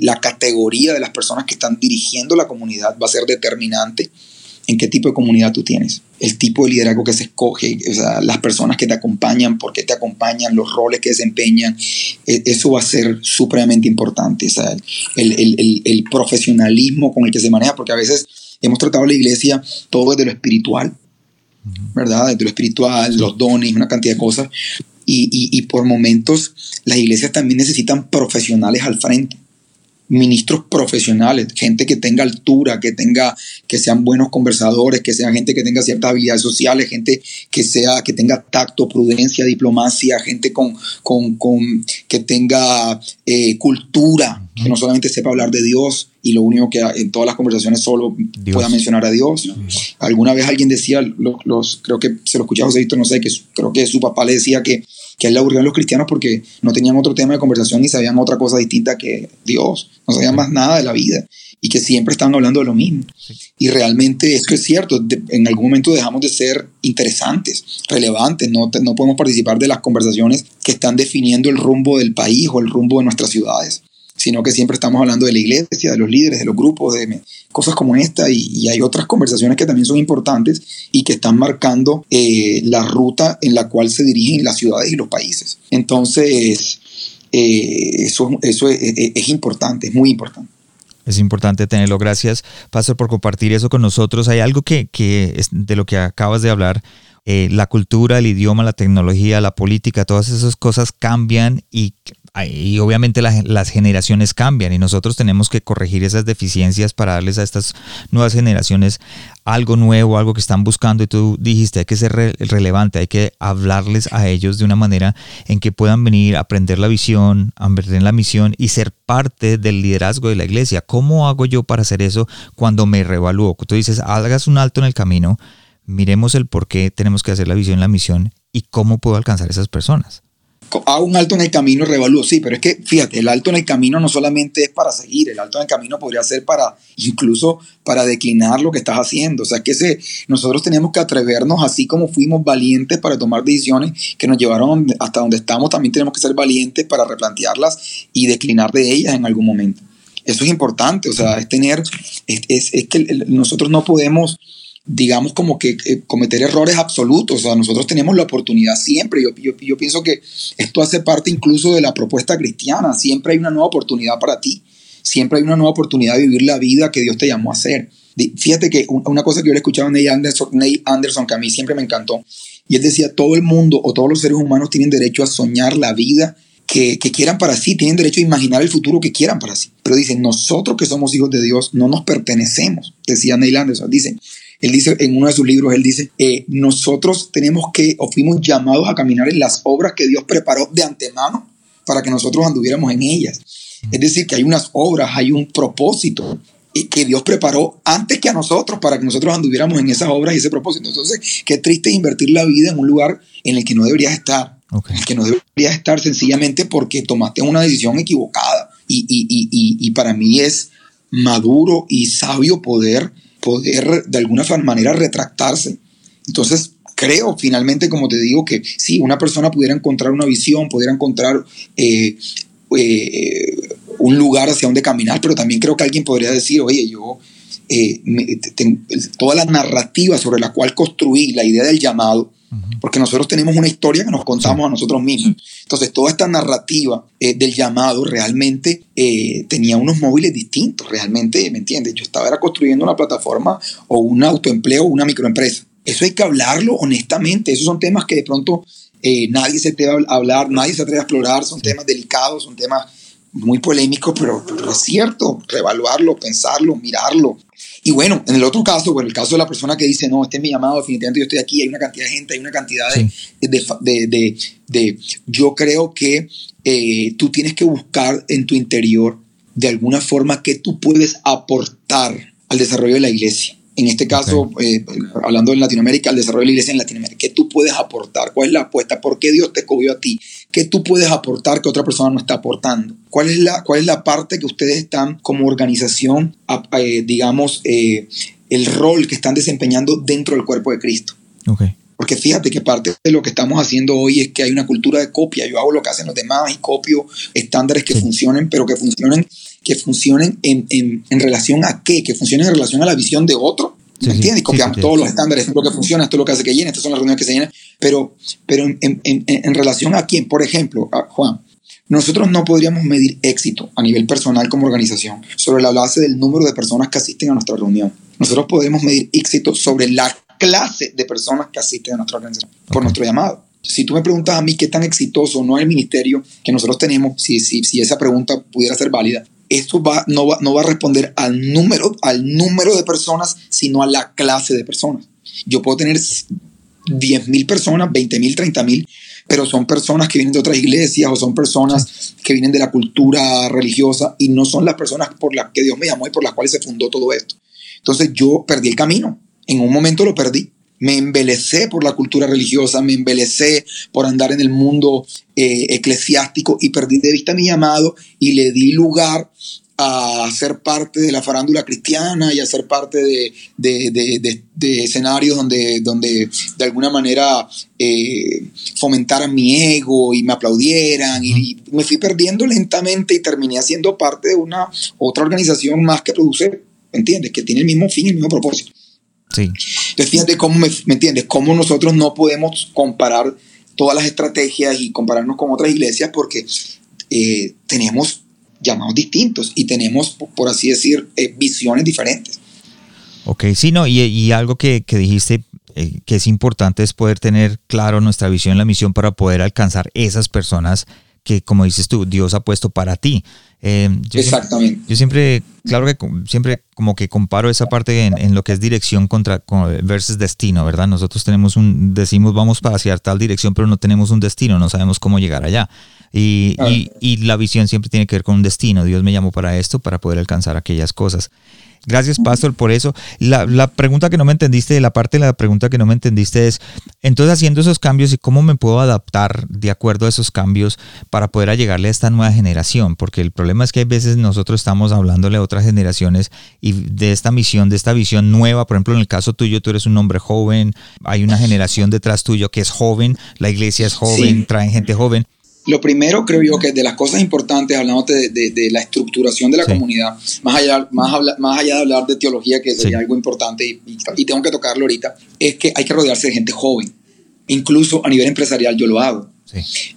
la categoría de las personas que están dirigiendo la comunidad va a ser determinante en qué tipo de comunidad tú tienes, el tipo de liderazgo que se escoge, las personas que te acompañan, por qué te acompañan, los roles que desempeñan, e, eso va a ser supremamente importante. el, profesionalismo con el que se maneja, porque a veces hemos tratado la iglesia todo desde lo espiritual, ¿verdad? Desde lo espiritual, los dones, una cantidad de cosas, y, por momentos las iglesias también necesitan profesionales al frente ministros profesionales, gente que tenga altura, que tenga, que sean buenos conversadores, que sean gente que tenga ciertas habilidades sociales, gente que sea, que tenga tacto, prudencia, diplomacia, gente con, con, que tenga eh, cultura, que no solamente sepa hablar de Dios y lo único que en todas las conversaciones solo pueda mencionar a Dios. Alguna vez alguien decía, los, creo que se lo escuché a José Víctor, no sé, que creo que su papá le decía que que él le aburrió a los cristianos porque no tenían otro tema de conversación ni sabían otra cosa distinta que Dios, no sabían más nada de la vida y que siempre estaban hablando de lo mismo. Y realmente esto es cierto, en algún momento dejamos de ser interesantes, relevantes, no, no podemos participar de las conversaciones que están definiendo el rumbo del país o el rumbo de nuestras ciudades sino que siempre estamos hablando de la iglesia, de los líderes, de los grupos, de cosas como esta, y, hay otras conversaciones que también son importantes y que están marcando eh, la ruta en la cual se dirigen las ciudades y los países. Entonces, eh, eso, eso es, importante, es muy importante. Es importante tenerlo. Gracias, Pastor, por compartir eso con nosotros. Hay algo que, que de lo que acabas de hablar. Eh, la cultura, el idioma, la tecnología, la política, todas esas cosas cambian y y obviamente las generaciones cambian y nosotros tenemos que corregir esas deficiencias para darles a estas nuevas generaciones algo nuevo, algo que están buscando y tú dijiste, hay que ser relevante, hay que hablarles a ellos de una manera en que puedan venir aprender la visión, aprender la misión y ser parte del liderazgo de la iglesia. ¿Cómo hago yo para hacer eso cuando me revalúo? Tú dices, hagas un alto en el camino, miremos el por qué tenemos que hacer la visión, la misión y cómo puedo alcanzar a esas personas hago un alto en el camino y revalúo. Sí, pero es que fíjate, el alto en el camino no solamente es para seguir, el alto en el camino podría ser para incluso para declinar lo que estás haciendo. O sea, que ese, nosotros tenemos que atrevernos, así como fuimos valientes para tomar decisiones que nos llevaron hasta donde estamos, también tenemos que ser valientes para replantearlas y declinar de ellas en algún momento. Eso es importante, o sea, es tener, es, es que nosotros no podemos digamos, como que eh, cometer errores absolutos. O sea, nosotros tenemos la oportunidad siempre. Yo, yo, yo, pienso que esto hace parte incluso de la propuesta cristiana. Siempre hay una nueva oportunidad para ti. Siempre hay una nueva oportunidad de vivir la vida que Dios te llamó a hacer. Fíjate que una cosa que yo le escuchaba a Neil Anderson, Neil Anderson, que a mí siempre me encantó, y él decía, todo el mundo o todos los seres humanos tienen derecho a soñar la vida que, que, quieran para sí, tienen derecho a imaginar el futuro que quieran para sí. Pero dicen, nosotros que somos hijos de Dios no nos pertenecemos, decía Neil Anderson. Dicen, él dice en uno de sus libros, él dice, eh, nosotros tenemos que, o fuimos llamados a caminar en las obras que Dios preparó de antemano para que nosotros anduviéramos en ellas. Es decir, que hay unas obras, hay un propósito eh, que Dios preparó antes que a nosotros para que nosotros anduviéramos en esas obras y ese propósito. Entonces, qué triste invertir la vida en un lugar en el que no deberías estar, en el que no deberías estar sencillamente porque tomaste una decisión equivocada. Y, y, y, y para mí es maduro y sabio poder poder de alguna manera retractarse. Entonces, creo finalmente, como te digo, que si una persona pudiera encontrar una visión, pudiera encontrar eh, eh, un lugar hacia donde caminar, pero también creo que alguien podría decir, oye, yo, eh, toda la narrativa sobre la cual construí la idea del llamado, porque nosotros tenemos una historia que nos contamos a nosotros mismos. Entonces, toda esta narrativa eh, del llamado realmente eh, tenía unos móviles distintos, realmente, ¿me entiendes? Yo estaba era construyendo una plataforma o un autoempleo o una microempresa. Eso hay que hablarlo honestamente. Esos son temas que de pronto eh, nadie se atreve a hablar, nadie se atreve a explorar. Son temas delicados, son temas muy polémicos, pero, pero es cierto, reevaluarlo, pensarlo, mirarlo, y bueno, en el otro caso, bueno, el caso de la persona que dice, no, este es mi llamado, definitivamente yo estoy aquí, hay una cantidad de gente, hay una cantidad de... de, de, de, yo creo que eh, tú tienes que buscar en tu interior de alguna forma qué tú puedes aportar al desarrollo de la iglesia. En este caso, eh, hablando en Latinoamérica, al desarrollo de la iglesia en Latinoamérica. ¿Qué tú puedes aportar? ¿Cuál es la apuesta? ¿Por qué Dios te escogió a ti? ¿Qué tú puedes aportar que otra persona no está aportando? ¿Cuál es la, cuál es la parte que ustedes están como organización, eh, digamos, eh, el rol que están desempeñando dentro del cuerpo de Cristo? Okay. Porque fíjate que parte de lo que estamos haciendo hoy es que hay una cultura de copia. Yo hago lo que hacen los demás y copio estándares que funcionen, pero que funcionen, que funcionen en, en, en, relación a qué, que funcionen en relación a la visión de otro. ¿Me entiendes? copiamos todos los estándares, esto es lo que funciona, esto es lo que hace que llene, estas son las reuniones que se llenan, pero, pero en, en relación a quién, por ejemplo, a Juan, nosotros no podríamos medir éxito a nivel personal como organización sobre la base del número de personas que asisten a nuestra reunión. Nosotros podemos medir éxito sobre la clase de personas que asisten a nuestra organización por nuestro llamado. Si tú me preguntas a mí qué tan exitoso no es el ministerio que nosotros tenemos, si, si, si esa pregunta pudiera ser válida, esto va, no, va, no va a responder al número, al número de personas, sino a la clase de personas. Yo puedo tener 10 mil personas, 20 mil, 30 mil, pero son personas que vienen de otras iglesias o son personas que vienen de la cultura religiosa y no son las personas por las que Dios me llamó y por las cuales se fundó todo esto. Entonces yo perdí el camino en un momento lo perdí. Me embelecé por la cultura religiosa, me embelecé por andar en el mundo eh, eclesiástico y perdí de vista mi llamado y le di lugar a ser parte de la farándula cristiana y a ser parte de, de, escenarios donde, donde de alguna manera eh, fomentaran mi ego y me aplaudieran y, me fui perdiendo lentamente y terminé siendo parte de una otra organización más que produce, ¿entiendes? Que tiene el mismo fin y el mismo propósito. Sí. Entonces, fíjate cómo me, entiendes, cómo nosotros no podemos comparar todas las estrategias y compararnos con otras iglesias porque eh, tenemos llamados distintos y tenemos, por así decir, eh, visiones diferentes. Ok, sí, no, y, algo que, que dijiste eh, que es importante es poder tener claro nuestra visión, la misión para poder alcanzar esas personas que, como dices tú, Dios ha puesto para ti. Eh, Exactamente. yo siempre, claro que siempre como que comparo esa parte en, lo que es dirección contra versus destino, ¿verdad? Nosotros tenemos un, decimos vamos para hacia tal dirección, pero no tenemos un destino, no sabemos cómo llegar allá. Y, y, y la visión siempre tiene que ver con un destino. Dios me llamó para esto, para poder alcanzar aquellas cosas. Gracias, Pastor, por eso. La, la, pregunta que no me entendiste, la parte de la pregunta que no me entendiste es, entonces haciendo esos cambios y cómo me puedo adaptar de acuerdo a esos cambios para poder llegarle a esta nueva generación, porque el problema es que hay veces nosotros estamos hablándole a otras generaciones y de esta misión, de esta visión nueva, por ejemplo, en el caso tuyo, tú eres un hombre joven, hay una generación detrás tuyo que es joven, la iglesia es joven, traen gente joven, lo primero, creo yo, que de las cosas importantes, hablando de, de, la estructuración de la comunidad, más allá, más, más allá de hablar de teología, que sería algo importante y, y, tengo que tocarlo ahorita, es que hay que rodearse de gente joven. Incluso a nivel empresarial yo lo hago.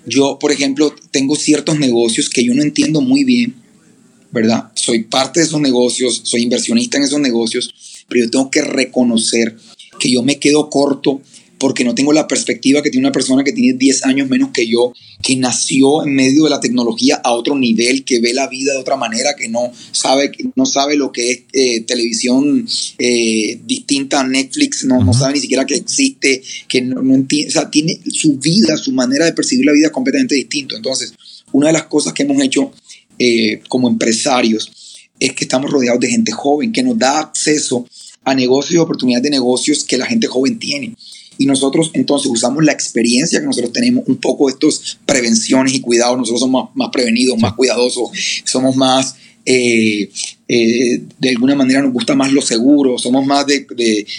Yo, por ejemplo, tengo ciertos negocios que yo no entiendo muy bien, ¿verdad? Soy parte de esos negocios, soy inversionista en esos negocios, pero yo tengo que reconocer que yo me quedo corto porque no tengo la perspectiva que tiene una persona que tiene 10 años menos que yo, que nació en medio de la tecnología a otro nivel, que ve la vida de otra manera, que no sabe, no sabe lo que es eh, televisión eh, distinta a Netflix, no, no, sabe ni siquiera que existe, que no, entiende, o sea, tiene su vida, su manera de percibir la vida completamente distinto. Entonces, una de las cosas que hemos hecho eh, como empresarios es que estamos rodeados de gente joven, que nos da acceso a negocios y oportunidades de negocios que la gente joven tiene. Y nosotros entonces usamos la experiencia que nosotros tenemos, un poco de estos prevenciones y cuidados. Nosotros somos más, prevenidos, más cuidadosos, somos más, eh, eh, de alguna manera nos gusta más lo seguro, somos más de,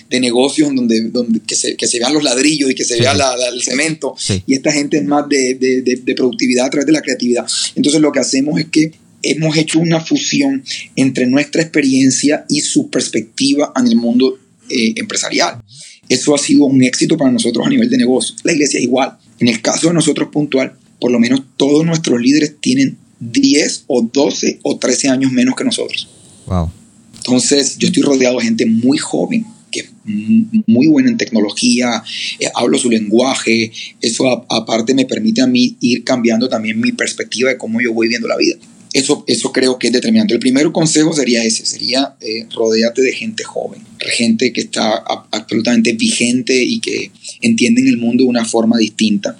de, negocios donde, donde que, se, que, se, vean los ladrillos y que se vea el cemento. Y esta gente es más de, de productividad a través de la creatividad. Entonces lo que hacemos es que hemos hecho una fusión entre nuestra experiencia y su perspectiva en el mundo eh, empresarial. Eso ha sido un éxito para nosotros a nivel de negocio. La iglesia es igual. En el caso de nosotros puntual, por lo menos todos nuestros líderes tienen 10 o 12 o 13 años menos que nosotros. Wow. Entonces, yo estoy rodeado de gente muy joven, que es muy buena en tecnología, eh, hablo su lenguaje, eso aparte me permite a mí ir cambiando también mi perspectiva de cómo yo voy viendo la vida. Eso, eso creo que es determinante. El primer consejo sería ese, sería eh, rodearte de gente joven, gente que está absolutamente vigente y que entienden el mundo de una forma distinta.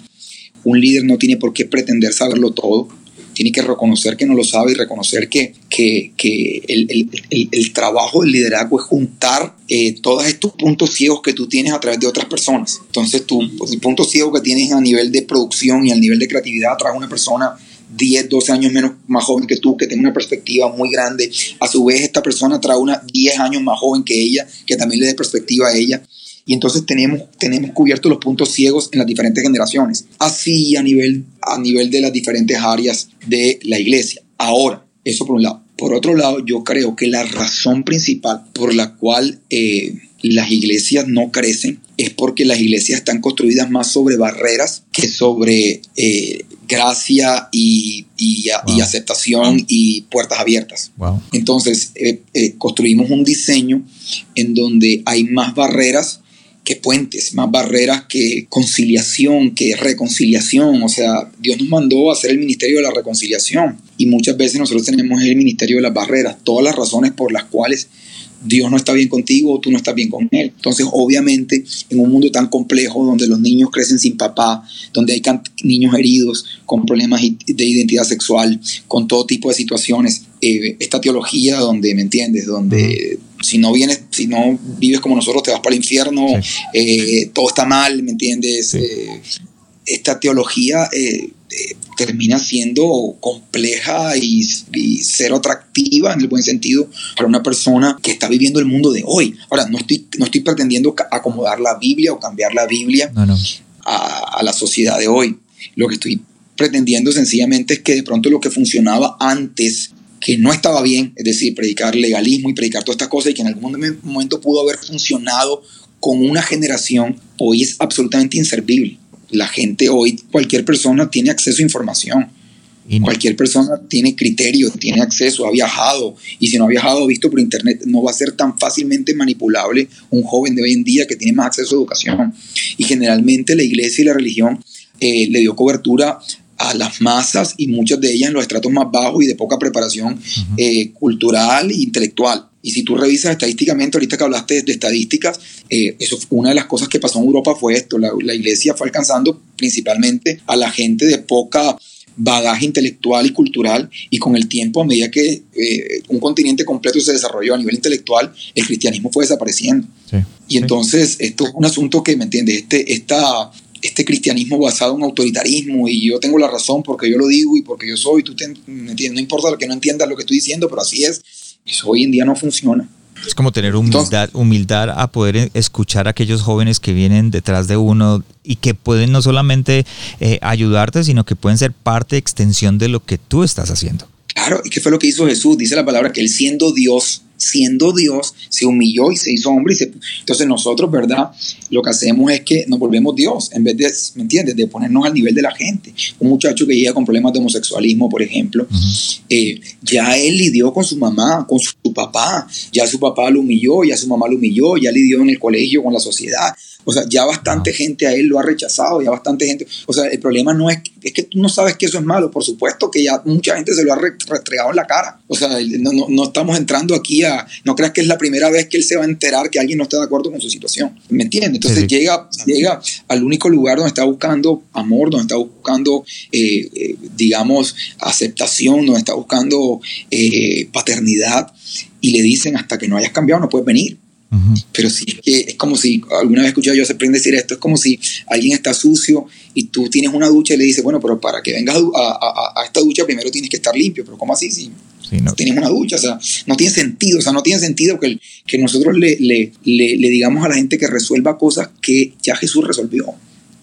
Un líder no tiene por qué pretender saberlo todo. tiene que reconocer que no lo sabe y reconocer que, que, que el, el, el, trabajo del liderazgo es juntar eh, todos estos puntos ciegos que tú tienes a través de otras personas. Entonces, tú, el punto ciego que tienes a nivel de producción y a nivel de creatividad trae una persona 10, 12 años menos más joven que tú, que tiene una perspectiva muy grande. A su vez, esta persona trae una 10 años más joven que ella, que también le dé perspectiva a ella. Y entonces tenemos, tenemos cubiertos los puntos ciegos en las diferentes generaciones. Así a nivel, a nivel de las diferentes áreas de la iglesia. Ahora, eso por un lado. Por otro lado, yo creo que la razón principal por la cual eh, las iglesias no crecen es porque las iglesias están construidas más sobre barreras que sobre eh, gracia y, y, aceptación y puertas abiertas. Entonces, eh, construimos un diseño en donde hay más barreras que puentes, más barreras que conciliación, que reconciliación. O sea, Dios nos mandó a hacer el ministerio de la reconciliación y muchas veces nosotros tenemos el ministerio de las barreras, todas las razones por las cuales Dios no está bien contigo tú no estás bien con Él. Entonces, obviamente, en un mundo tan complejo donde los niños crecen sin papá, donde hay niños heridos con problemas de identidad sexual, con todo tipo de situaciones, eh, esta teología donde, ¿me entiendes? Donde si no vienes, si no vives como nosotros, te vas para el infierno, eh, todo está mal, ¿me entiendes? Eh, esta teología termina siendo compleja y, cero atractiva en el buen sentido para una persona que está viviendo el mundo de hoy. Ahora, no estoy, no estoy pretendiendo acomodar la Biblia o cambiar la Biblia A, a la sociedad de hoy. Lo que estoy pretendiendo sencillamente es que de pronto lo que funcionaba antes que no estaba bien, es decir, predicar legalismo y predicar todas estas cosas y que en algún momento pudo haber funcionado con una generación, hoy es absolutamente inservible la gente hoy, cualquier persona tiene acceso a información. Cualquier persona tiene criterio, tiene acceso, ha viajado y si no ha viajado, visto por internet, no va a ser tan fácilmente manipulable un joven de hoy en día que tiene más acceso a educación. Y generalmente la iglesia y la religión eh, le dio cobertura a las masas y muchas de ellas en los estratos más bajos y de poca preparación eh, cultural e intelectual. Y si tú revisas estadísticamente, ahorita que hablaste de estadísticas, eh, eso una de las cosas que pasó en Europa fue esto, la, iglesia fue alcanzando principalmente a la gente de poca bagaje intelectual y cultural y con el tiempo a medida que eh, un continente completo se desarrolló a nivel intelectual, el cristianismo fue desapareciendo. y entonces esto es un asunto que, ¿me entiendes? Este, esta, este cristianismo basado en autoritarismo y yo tengo la razón porque yo lo digo y porque yo soy, tú ¿me entiendes? no importa lo que no entiendas lo que estoy diciendo, pero así es eso hoy en día no funciona. Es como tener humildad, humildad a poder escuchar a aquellos jóvenes que vienen detrás de uno y que pueden no solamente eh, ayudarte, sino que pueden ser parte, extensión de lo que tú estás haciendo. Claro, ¿y qué fue lo que hizo Jesús? Dice la palabra que él siendo Dios, siendo Dios, se humilló y se hizo hombre. Y se... Entonces nosotros, ¿verdad? Lo que hacemos es que nos volvemos Dios, en vez de, ¿me entiendes?, de ponernos al nivel de la gente. Un muchacho que llega con problemas de homosexualismo, por ejemplo, eh, ya él lidió con su mamá, con su papá, ya su papá lo humilló, ya su mamá lo humilló, ya lidió en el colegio con la sociedad. O sea, ya bastante gente a él lo ha rechazado, ya bastante gente. O sea, el problema no es, es que tú no sabes que eso es malo. Por supuesto que ya mucha gente se lo ha restregado en la cara. O sea, no, no, no, estamos entrando aquí a. No creas que es la primera vez que él se va a enterar que alguien no está de acuerdo con su situación. ¿Me entiendes? Entonces Llega, llega al único lugar donde está buscando amor, donde está buscando, eh, eh, digamos, aceptación, donde está buscando eh, paternidad. Y le dicen: hasta que no hayas cambiado, no puedes venir. Pero sí, es, que es como si, alguna vez escuché yo se prende decir esto, es como si alguien está sucio y tú tienes una ducha y le dices, bueno, pero para que vengas a, esta ducha primero tienes que estar limpio, pero ¿cómo así? Si no. tienes una ducha, o sea, no tiene sentido, o sea, no tiene sentido que, que nosotros le, le, le, digamos a la gente que resuelva cosas que ya Jesús resolvió.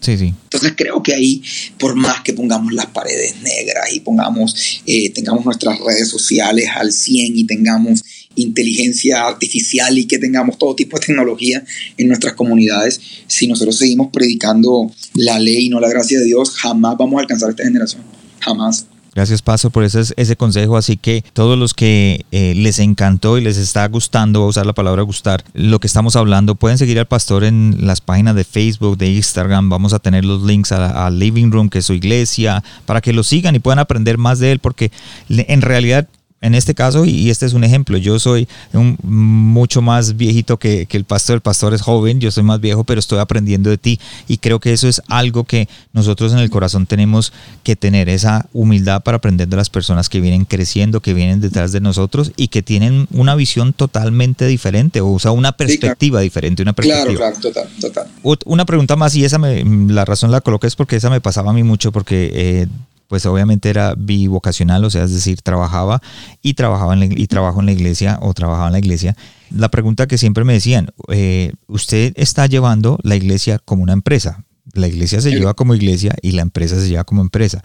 Sí, sí. Entonces creo que ahí, por más que pongamos las paredes negras y pongamos, eh, tengamos nuestras redes sociales al 100 y tengamos inteligencia artificial y que tengamos todo tipo de tecnología en nuestras comunidades, si nosotros seguimos predicando la ley y no la gracia de Dios, jamás vamos a alcanzar esta generación. Jamás. Gracias, Paso, por ese, ese consejo. Así que todos los que eh, les encantó y les está gustando, voy a usar la palabra gustar, lo que estamos hablando, pueden seguir al pastor en las páginas de Facebook, de Instagram. Vamos a tener los links a, Living Room, que es su iglesia, para que lo sigan y puedan aprender más de él, porque en realidad en este caso, y este es un ejemplo, yo soy un, mucho más viejito que, que, el pastor, el pastor es joven, yo soy más viejo, pero estoy aprendiendo de ti y creo que eso es algo que nosotros en el corazón tenemos que tener, esa humildad para aprender de las personas que vienen creciendo, que vienen detrás de nosotros y que tienen una visión totalmente diferente, o sea, una perspectiva diferente, una perspectiva. Claro, claro, total, total. Una pregunta más, y esa me, la razón la coloqué es porque esa me pasaba a mí mucho, porque... Eh, pues obviamente era bivocacional, o sea, es decir, trabajaba y trabajaba en y trabajo en la iglesia o trabajaba en la iglesia. La pregunta que siempre me decían, eh, usted está llevando la iglesia como una empresa. La iglesia se lleva como iglesia y la empresa se lleva como empresa.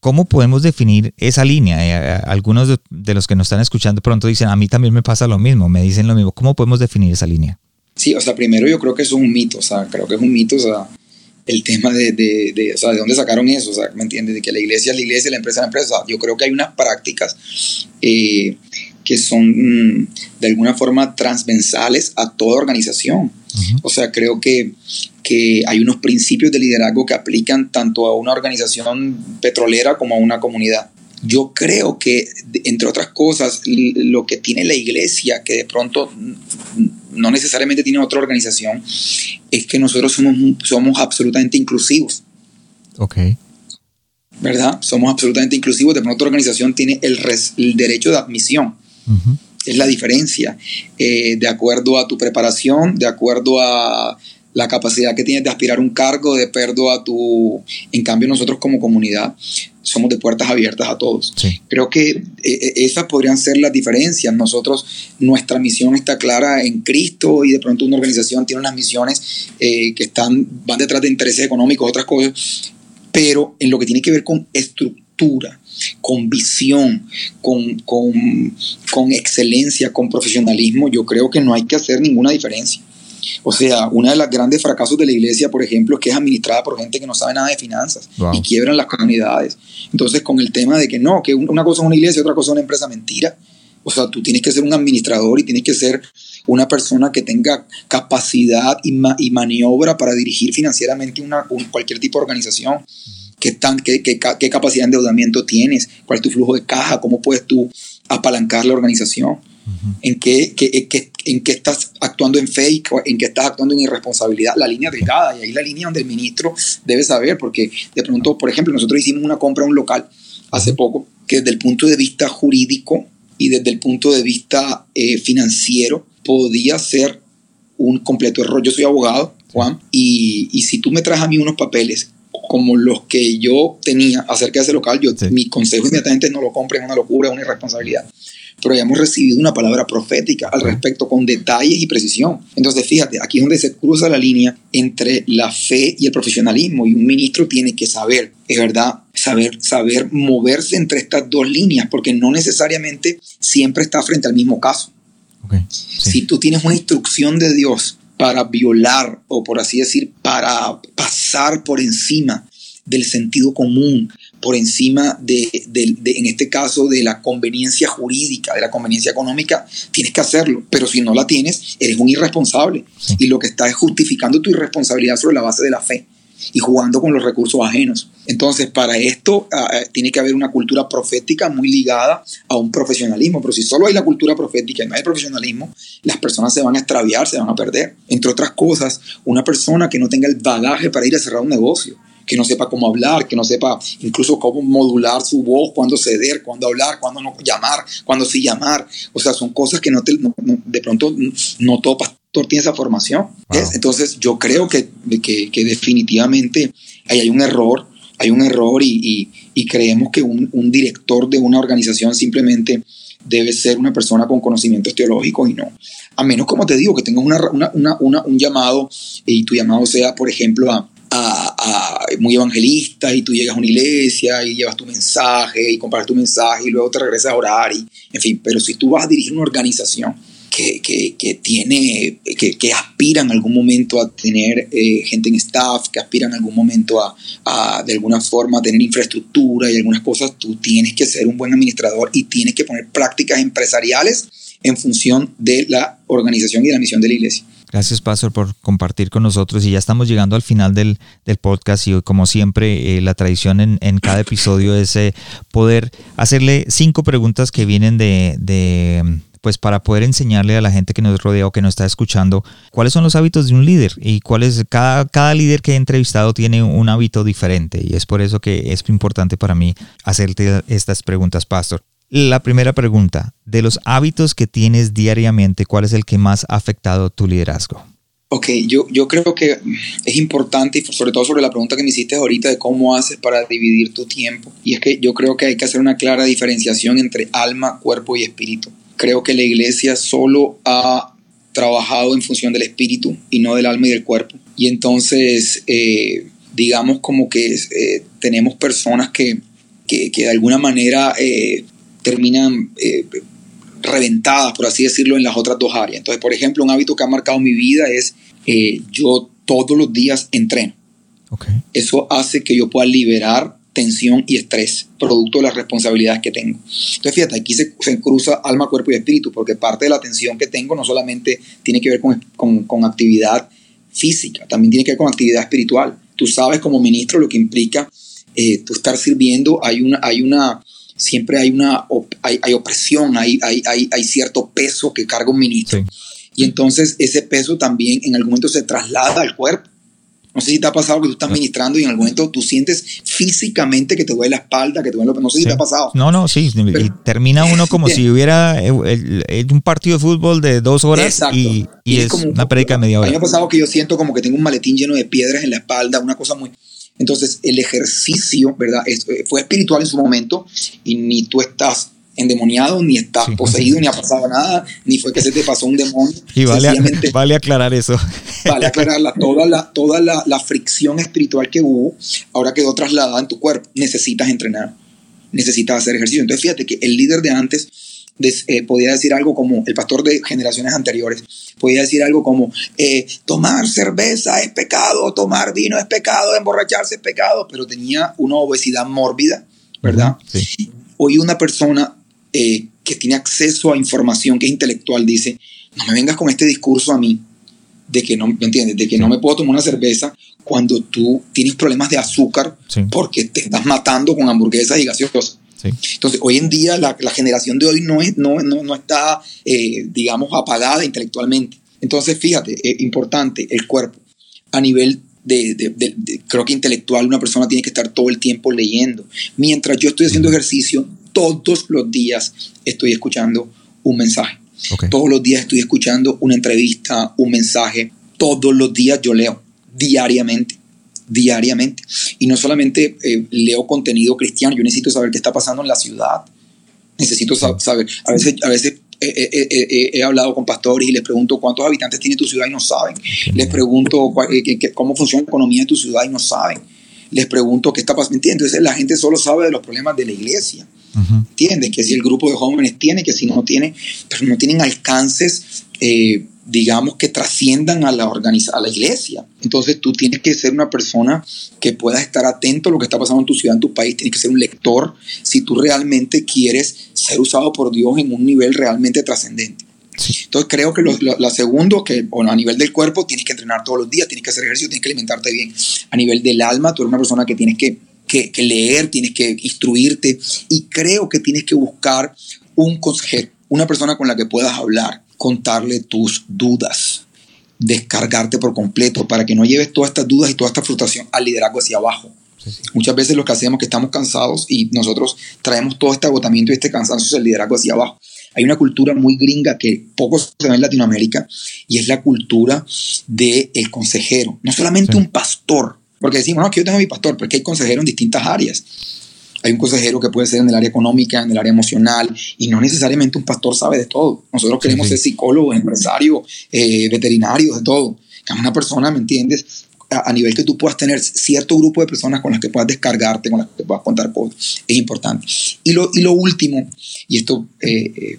¿Cómo podemos definir esa línea? Eh, algunos de, los que nos están escuchando pronto dicen, a mí también me pasa lo mismo, me dicen lo mismo. ¿Cómo podemos definir esa línea? Sí, o sea, primero yo creo que es un mito, o sea, creo que es un mito, o sea, el tema de, de, de, o sea, de dónde sacaron eso, o sea, ¿me entiendes? De que la iglesia es la iglesia la empresa es la empresa. yo creo que hay unas prácticas eh, que son mm, de alguna forma transversales a toda organización. O sea, creo que, que hay unos principios de liderazgo que aplican tanto a una organización petrolera como a una comunidad. Yo creo que, entre otras cosas, lo que tiene la iglesia, que de pronto no necesariamente tiene otra organización, es que nosotros somos, somos absolutamente inclusivos. Ok. ¿Verdad? Somos absolutamente inclusivos. De pronto otra organización tiene el, el derecho de admisión. Es la diferencia. Eh, de acuerdo a tu preparación, de acuerdo a la capacidad que tienes de aspirar un cargo, de perdo a tu... En cambio, nosotros como comunidad somos de puertas abiertas a todos. Creo que eh, eh, esas podrían ser las diferencias. Nosotros, nuestra misión está clara en Cristo y de pronto una organización tiene unas misiones eh, que están, van detrás de intereses económicos, otras cosas, pero en lo que tiene que ver con estructura, con visión, con, con, con excelencia, con profesionalismo, yo creo que no hay que hacer ninguna diferencia. O sea, una de las grandes fracasos de la iglesia, por ejemplo, es que es administrada por gente que no sabe nada de finanzas y quiebran las comunidades. Entonces, con el tema de que no, que una cosa es una iglesia y otra cosa es una empresa, mentira. O sea, tú tienes que ser un administrador y tienes que ser una persona que tenga capacidad y, maniobra para dirigir financieramente una, cualquier tipo de organización. ¿Qué, tan, qué, qué, qué capacidad de endeudamiento tienes? ¿Cuál es tu flujo de caja? ¿Cómo puedes tú apalancar la organización? En, qué, en qué estás actuando en fake o en qué estás actuando en irresponsabilidad, la línea delgada, y ahí la línea donde el ministro debe saber, porque de pronto, por ejemplo, nosotros hicimos una compra a un local hace poco, que desde el punto de vista jurídico y desde el punto de vista eh, financiero podía ser un completo error. Yo soy abogado, Juan, y, y si tú me traes a mí unos papeles como los que yo tenía acerca de ese local, yo, mi consejo inmediatamente no lo compren, es una locura, es una irresponsabilidad pero ya hemos recibido una palabra profética al respecto con detalles y precisión. Entonces, fíjate, aquí es donde se cruza la línea entre la fe y el profesionalismo y un ministro tiene que saber, es verdad, saber, saber moverse entre estas dos líneas, porque no necesariamente siempre está frente al mismo caso. Si tú tienes una instrucción de Dios para violar o por así decir, para pasar por encima del sentido común, por encima de, en este caso, de la conveniencia jurídica, de la conveniencia económica, tienes que hacerlo. Pero si no la tienes, eres un irresponsable. Y lo que estás es justificando tu irresponsabilidad sobre la base de la fe y jugando con los recursos ajenos. Entonces, para esto ah, ah, tiene que haber una cultura profética muy ligada a un profesionalismo, pero si solo hay la cultura profética y no hay profesionalismo, las personas se van a extraviar, se van a perder. Entre otras cosas, una persona que no tenga el bagaje para ir a cerrar un negocio, que no sepa cómo hablar, que no sepa incluso cómo modular su voz, cuándo ceder, cuándo hablar, cuándo no llamar, cuándo sí llamar. O sea, son cosas que no, te, de pronto no todo pastor tiene esa formación. Entonces yo creo que, que, que, definitivamente ahí hay un error, hay un error y, y, creemos que un, un, director de una organización simplemente debe ser una persona con conocimientos teológicos y no. A menos, como te digo, que tengas una, una, una, un llamado y tu llamado sea, por ejemplo, a, muy evangelista y tú llegas a una iglesia y llevas tu mensaje y compartes tu mensaje y luego te regresas a orar y en fin, pero si tú vas a dirigir una organización que, que, tiene, que, que, aspira en algún momento a tener eh, gente en staff, que aspira en algún momento a, a, de alguna forma, a tener infraestructura y algunas cosas, tú tienes que ser un buen administrador y tienes que poner prácticas empresariales en función de la organización y la misión de la iglesia. Gracias, Pastor, por compartir con nosotros. Y ya estamos llegando al final del, podcast y como siempre, eh, la tradición en, en, cada episodio es eh, poder hacerle cinco preguntas que vienen de, de, pues para poder enseñarle a la gente que nos rodea o que nos está escuchando cuáles son los hábitos de un líder y cuál es cada, cada líder que he entrevistado tiene un hábito diferente y es por eso que es importante para mí hacerte estas preguntas, Pastor. La primera pregunta, de los hábitos que tienes diariamente, ¿cuál es el que más ha afectado tu liderazgo? Ok, yo, yo creo que es importante, y sobre todo sobre la pregunta que me hiciste ahorita de cómo haces para dividir tu tiempo. Y es que yo creo que hay que hacer una clara diferenciación entre alma, cuerpo y espíritu. Creo que la iglesia solo ha trabajado en función del espíritu y no del alma y del cuerpo. Y entonces, eh, digamos como que eh, tenemos personas que, que, de alguna manera eh, terminan eh, reventadas, por así decirlo, en las otras dos áreas. Entonces, por ejemplo, un hábito que ha marcado mi vida es eh, yo todos los días entreno. Eso hace que yo pueda liberar tensión y estrés, producto de las responsabilidades que tengo. Entonces, fíjate, aquí se, cruza alma, cuerpo y espíritu, porque parte de la tensión que tengo no solamente tiene que ver con, actividad física, también tiene que ver con actividad espiritual. Tú sabes como ministro lo que implica eh, tú estar sirviendo, hay una, hay una, siempre hay una hay, opresión, hay, hay, hay, cierto peso que carga un ministro. Y entonces ese peso también en algún momento se traslada al cuerpo. No sé si te ha pasado que tú estás ministrando y en algún momento tú sientes físicamente que te duele la espalda, que te duele... No sé si te ha pasado. No, no, sí. y termina uno como si hubiera eh, un partido de fútbol de dos horas y, es, una predica media hora. A mí me ha pasado que yo siento como que tengo un maletín lleno de piedras en la espalda, una cosa muy... Entonces, el ejercicio, ¿verdad? Eh, fue espiritual en su momento y ni tú estás endemoniado, ni estás poseído, ni ha pasado nada, ni fue que se te pasó un demonio. Y vale, vale aclarar eso. Vale aclararla. Toda, la, toda la, la, fricción espiritual que hubo ahora quedó trasladada en tu cuerpo. Necesitas entrenar, necesitas hacer ejercicio. Entonces, fíjate que el líder de antes eh, podía decir algo como, el pastor de generaciones anteriores, podía decir algo como, eh, tomar cerveza es pecado, tomar vino es pecado, emborracharse es pecado, pero tenía una obesidad mórbida, ¿verdad? Hoy una persona eh, que tiene acceso a información que es intelectual dice, no me vengas con este discurso a mí de que no, ¿me entiendes? De que no me puedo tomar una cerveza cuando tú tienes problemas de azúcar porque te estás matando con hamburguesas y gaseosas. Entonces, hoy en día la, generación de hoy no, es, no, no, está, eh, digamos, apagada intelectualmente. Entonces, fíjate, es importante el cuerpo. A nivel de, de, creo que intelectual, una persona tiene que estar todo el tiempo leyendo. Mientras yo estoy haciendo ejercicio, todos los días estoy escuchando un mensaje. Todos los días estoy escuchando una entrevista, un mensaje. Todos los días yo leo, diariamente diariamente. Y no solamente eh, leo contenido cristiano, yo necesito saber qué está pasando en la ciudad. Necesito saber. A veces, a veces he hablado con pastores y les pregunto cuántos habitantes tiene tu ciudad y no saben. Les pregunto eh, cómo funciona la economía de tu ciudad y no saben. Les pregunto qué está pasando. Entonces la gente solo sabe de los problemas de la iglesia. ¿Entiendes? Que si el grupo de jóvenes tiene, que si no tiene, pero no tienen alcances. Digamos, que trasciendan a la, a la iglesia. Entonces tú tienes que ser una persona que pueda estar atento a lo que está pasando en tu ciudad, en tu país, tienes que ser un lector si tú realmente quieres ser usado por Dios en un nivel realmente trascendente. Entonces creo que lo, lo, segundo, que bueno, a nivel del cuerpo tienes que entrenar todos los días, tienes que hacer ejercicio, tienes que alimentarte bien. A nivel del alma, tú eres una persona que tienes que, que, que leer, tienes que instruirte y creo que tienes que buscar un consejero, una persona con la que puedas hablar contarle tus dudas, descargarte por completo para que no lleves todas estas dudas y toda esta frustración al liderazgo hacia abajo. Muchas veces lo que hacemos es que estamos cansados y nosotros traemos todo este agotamiento y este cansancio el liderazgo hacia abajo. Hay una cultura muy gringa que poco se ve en Latinoamérica y es la cultura del el consejero. No solamente un pastor, porque decimos, no, que yo tengo mi pastor, porque hay consejeros en distintas áreas. Hay un consejero que puede ser en el área económica, en el área emocional, y no necesariamente un pastor sabe de todo. Nosotros queremos ser psicólogos, empresarios, eh, veterinarios, de todo. Una persona, ¿me entiendes? A, nivel que tú puedas tener cierto grupo de personas con las que puedas descargarte, con las que puedas contar cosas, es importante. Y lo, y lo último, y esto eh, eh,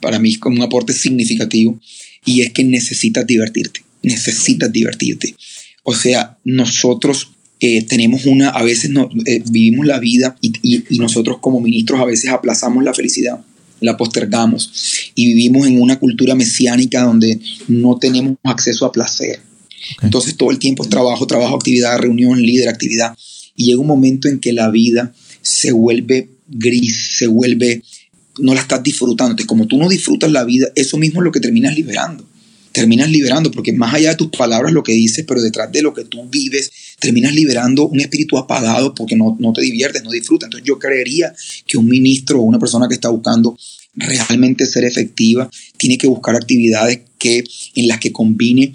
para mí es como un aporte significativo, y es que necesitas divertirte, necesitas divertirte. O sea, nosotros eh, tenemos una, a veces no, eh, vivimos la vida y, y, nosotros como ministros a veces aplazamos la felicidad. la postergamos y vivimos en una cultura mesiánica donde no tenemos acceso a placer. Entonces todo el tiempo es trabajo, trabajo, actividad, reunión, líder, actividad. Y llega un momento en que la vida se vuelve gris, se vuelve, no la estás disfrutando. Entonces, como tú no disfrutas la vida, eso mismo es lo que terminas liberando. Terminas liberando, porque más allá de tus palabras lo que dices, pero detrás de lo que tú vives, terminas liberando un espíritu apagado porque no, no te diviertes, no disfrutas. Entonces yo creería que un ministro o una persona que está buscando realmente ser efectiva tiene que buscar actividades que, en las que combine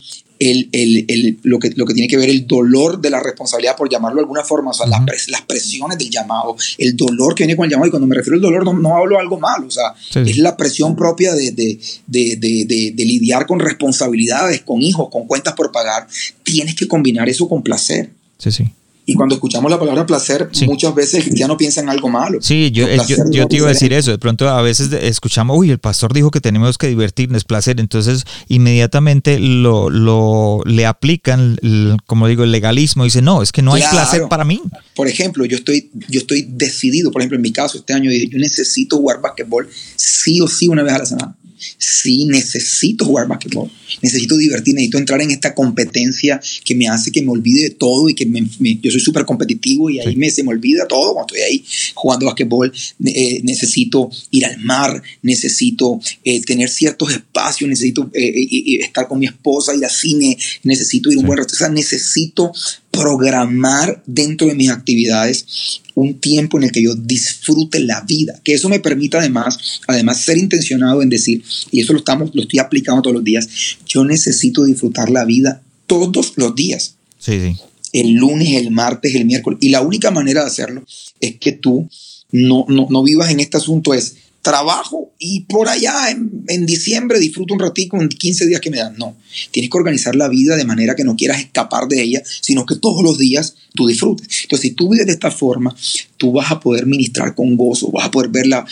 el, el, el, lo, que, lo que tiene que ver el dolor de la responsabilidad, por llamarlo de alguna forma, o sea, las, las, presiones del llamado, el dolor que viene con el llamado, y cuando me refiero al dolor no, no hablo algo malo, o sea, es la presión propia de, de, de, de, lidiar con responsabilidades, con hijos, con cuentas por pagar, tienes que combinar eso con placer. Sí, sí. Y cuando escuchamos la palabra placer, muchas veces el cristiano piensa en algo malo. Sí, yo, eh, yo, te iba a decir eso. De pronto a veces escuchamos, uy, el pastor dijo que tenemos que divertirnos, placer. Entonces inmediatamente lo, lo le aplican, como digo, el legalismo. Dice, no, es que no hay placer para mí. Por ejemplo, yo estoy, yo estoy decidido, por ejemplo, en mi caso, este año, yo necesito jugar basquetbol sí o sí una vez a la semana sí necesito jugar basquetbol, necesito divertir, necesito entrar en esta competencia que me hace que me olvide de todo y que me, yo soy súper competitivo y ahí me, se me olvida todo cuando estoy ahí jugando basquetbol. Eh, necesito ir al mar, necesito eh, tener ciertos espacios, necesito eh, estar con mi esposa, ir al cine, necesito ir a un buen restaurante, o sea, necesito programar dentro de mis actividades un tiempo en el que yo disfrute la vida, que eso me permita además, además ser intencionado en decir, y eso lo, estamos, lo estoy aplicando todos los días, yo necesito disfrutar la vida todos los días. Sí, sí. El lunes, el martes, el miércoles. Y la única manera de hacerlo es que tú no, no, no vivas en este asunto, es trabajo y por allá en, diciembre disfruto un ratito en 15 días que me dan. No, tienes que organizar la vida de manera que no quieras escapar de ella, sino que todos los días tú disfrutes. Entonces, si tú vives de esta forma, tú vas a poder ministrar con gozo, vas a poder ver la,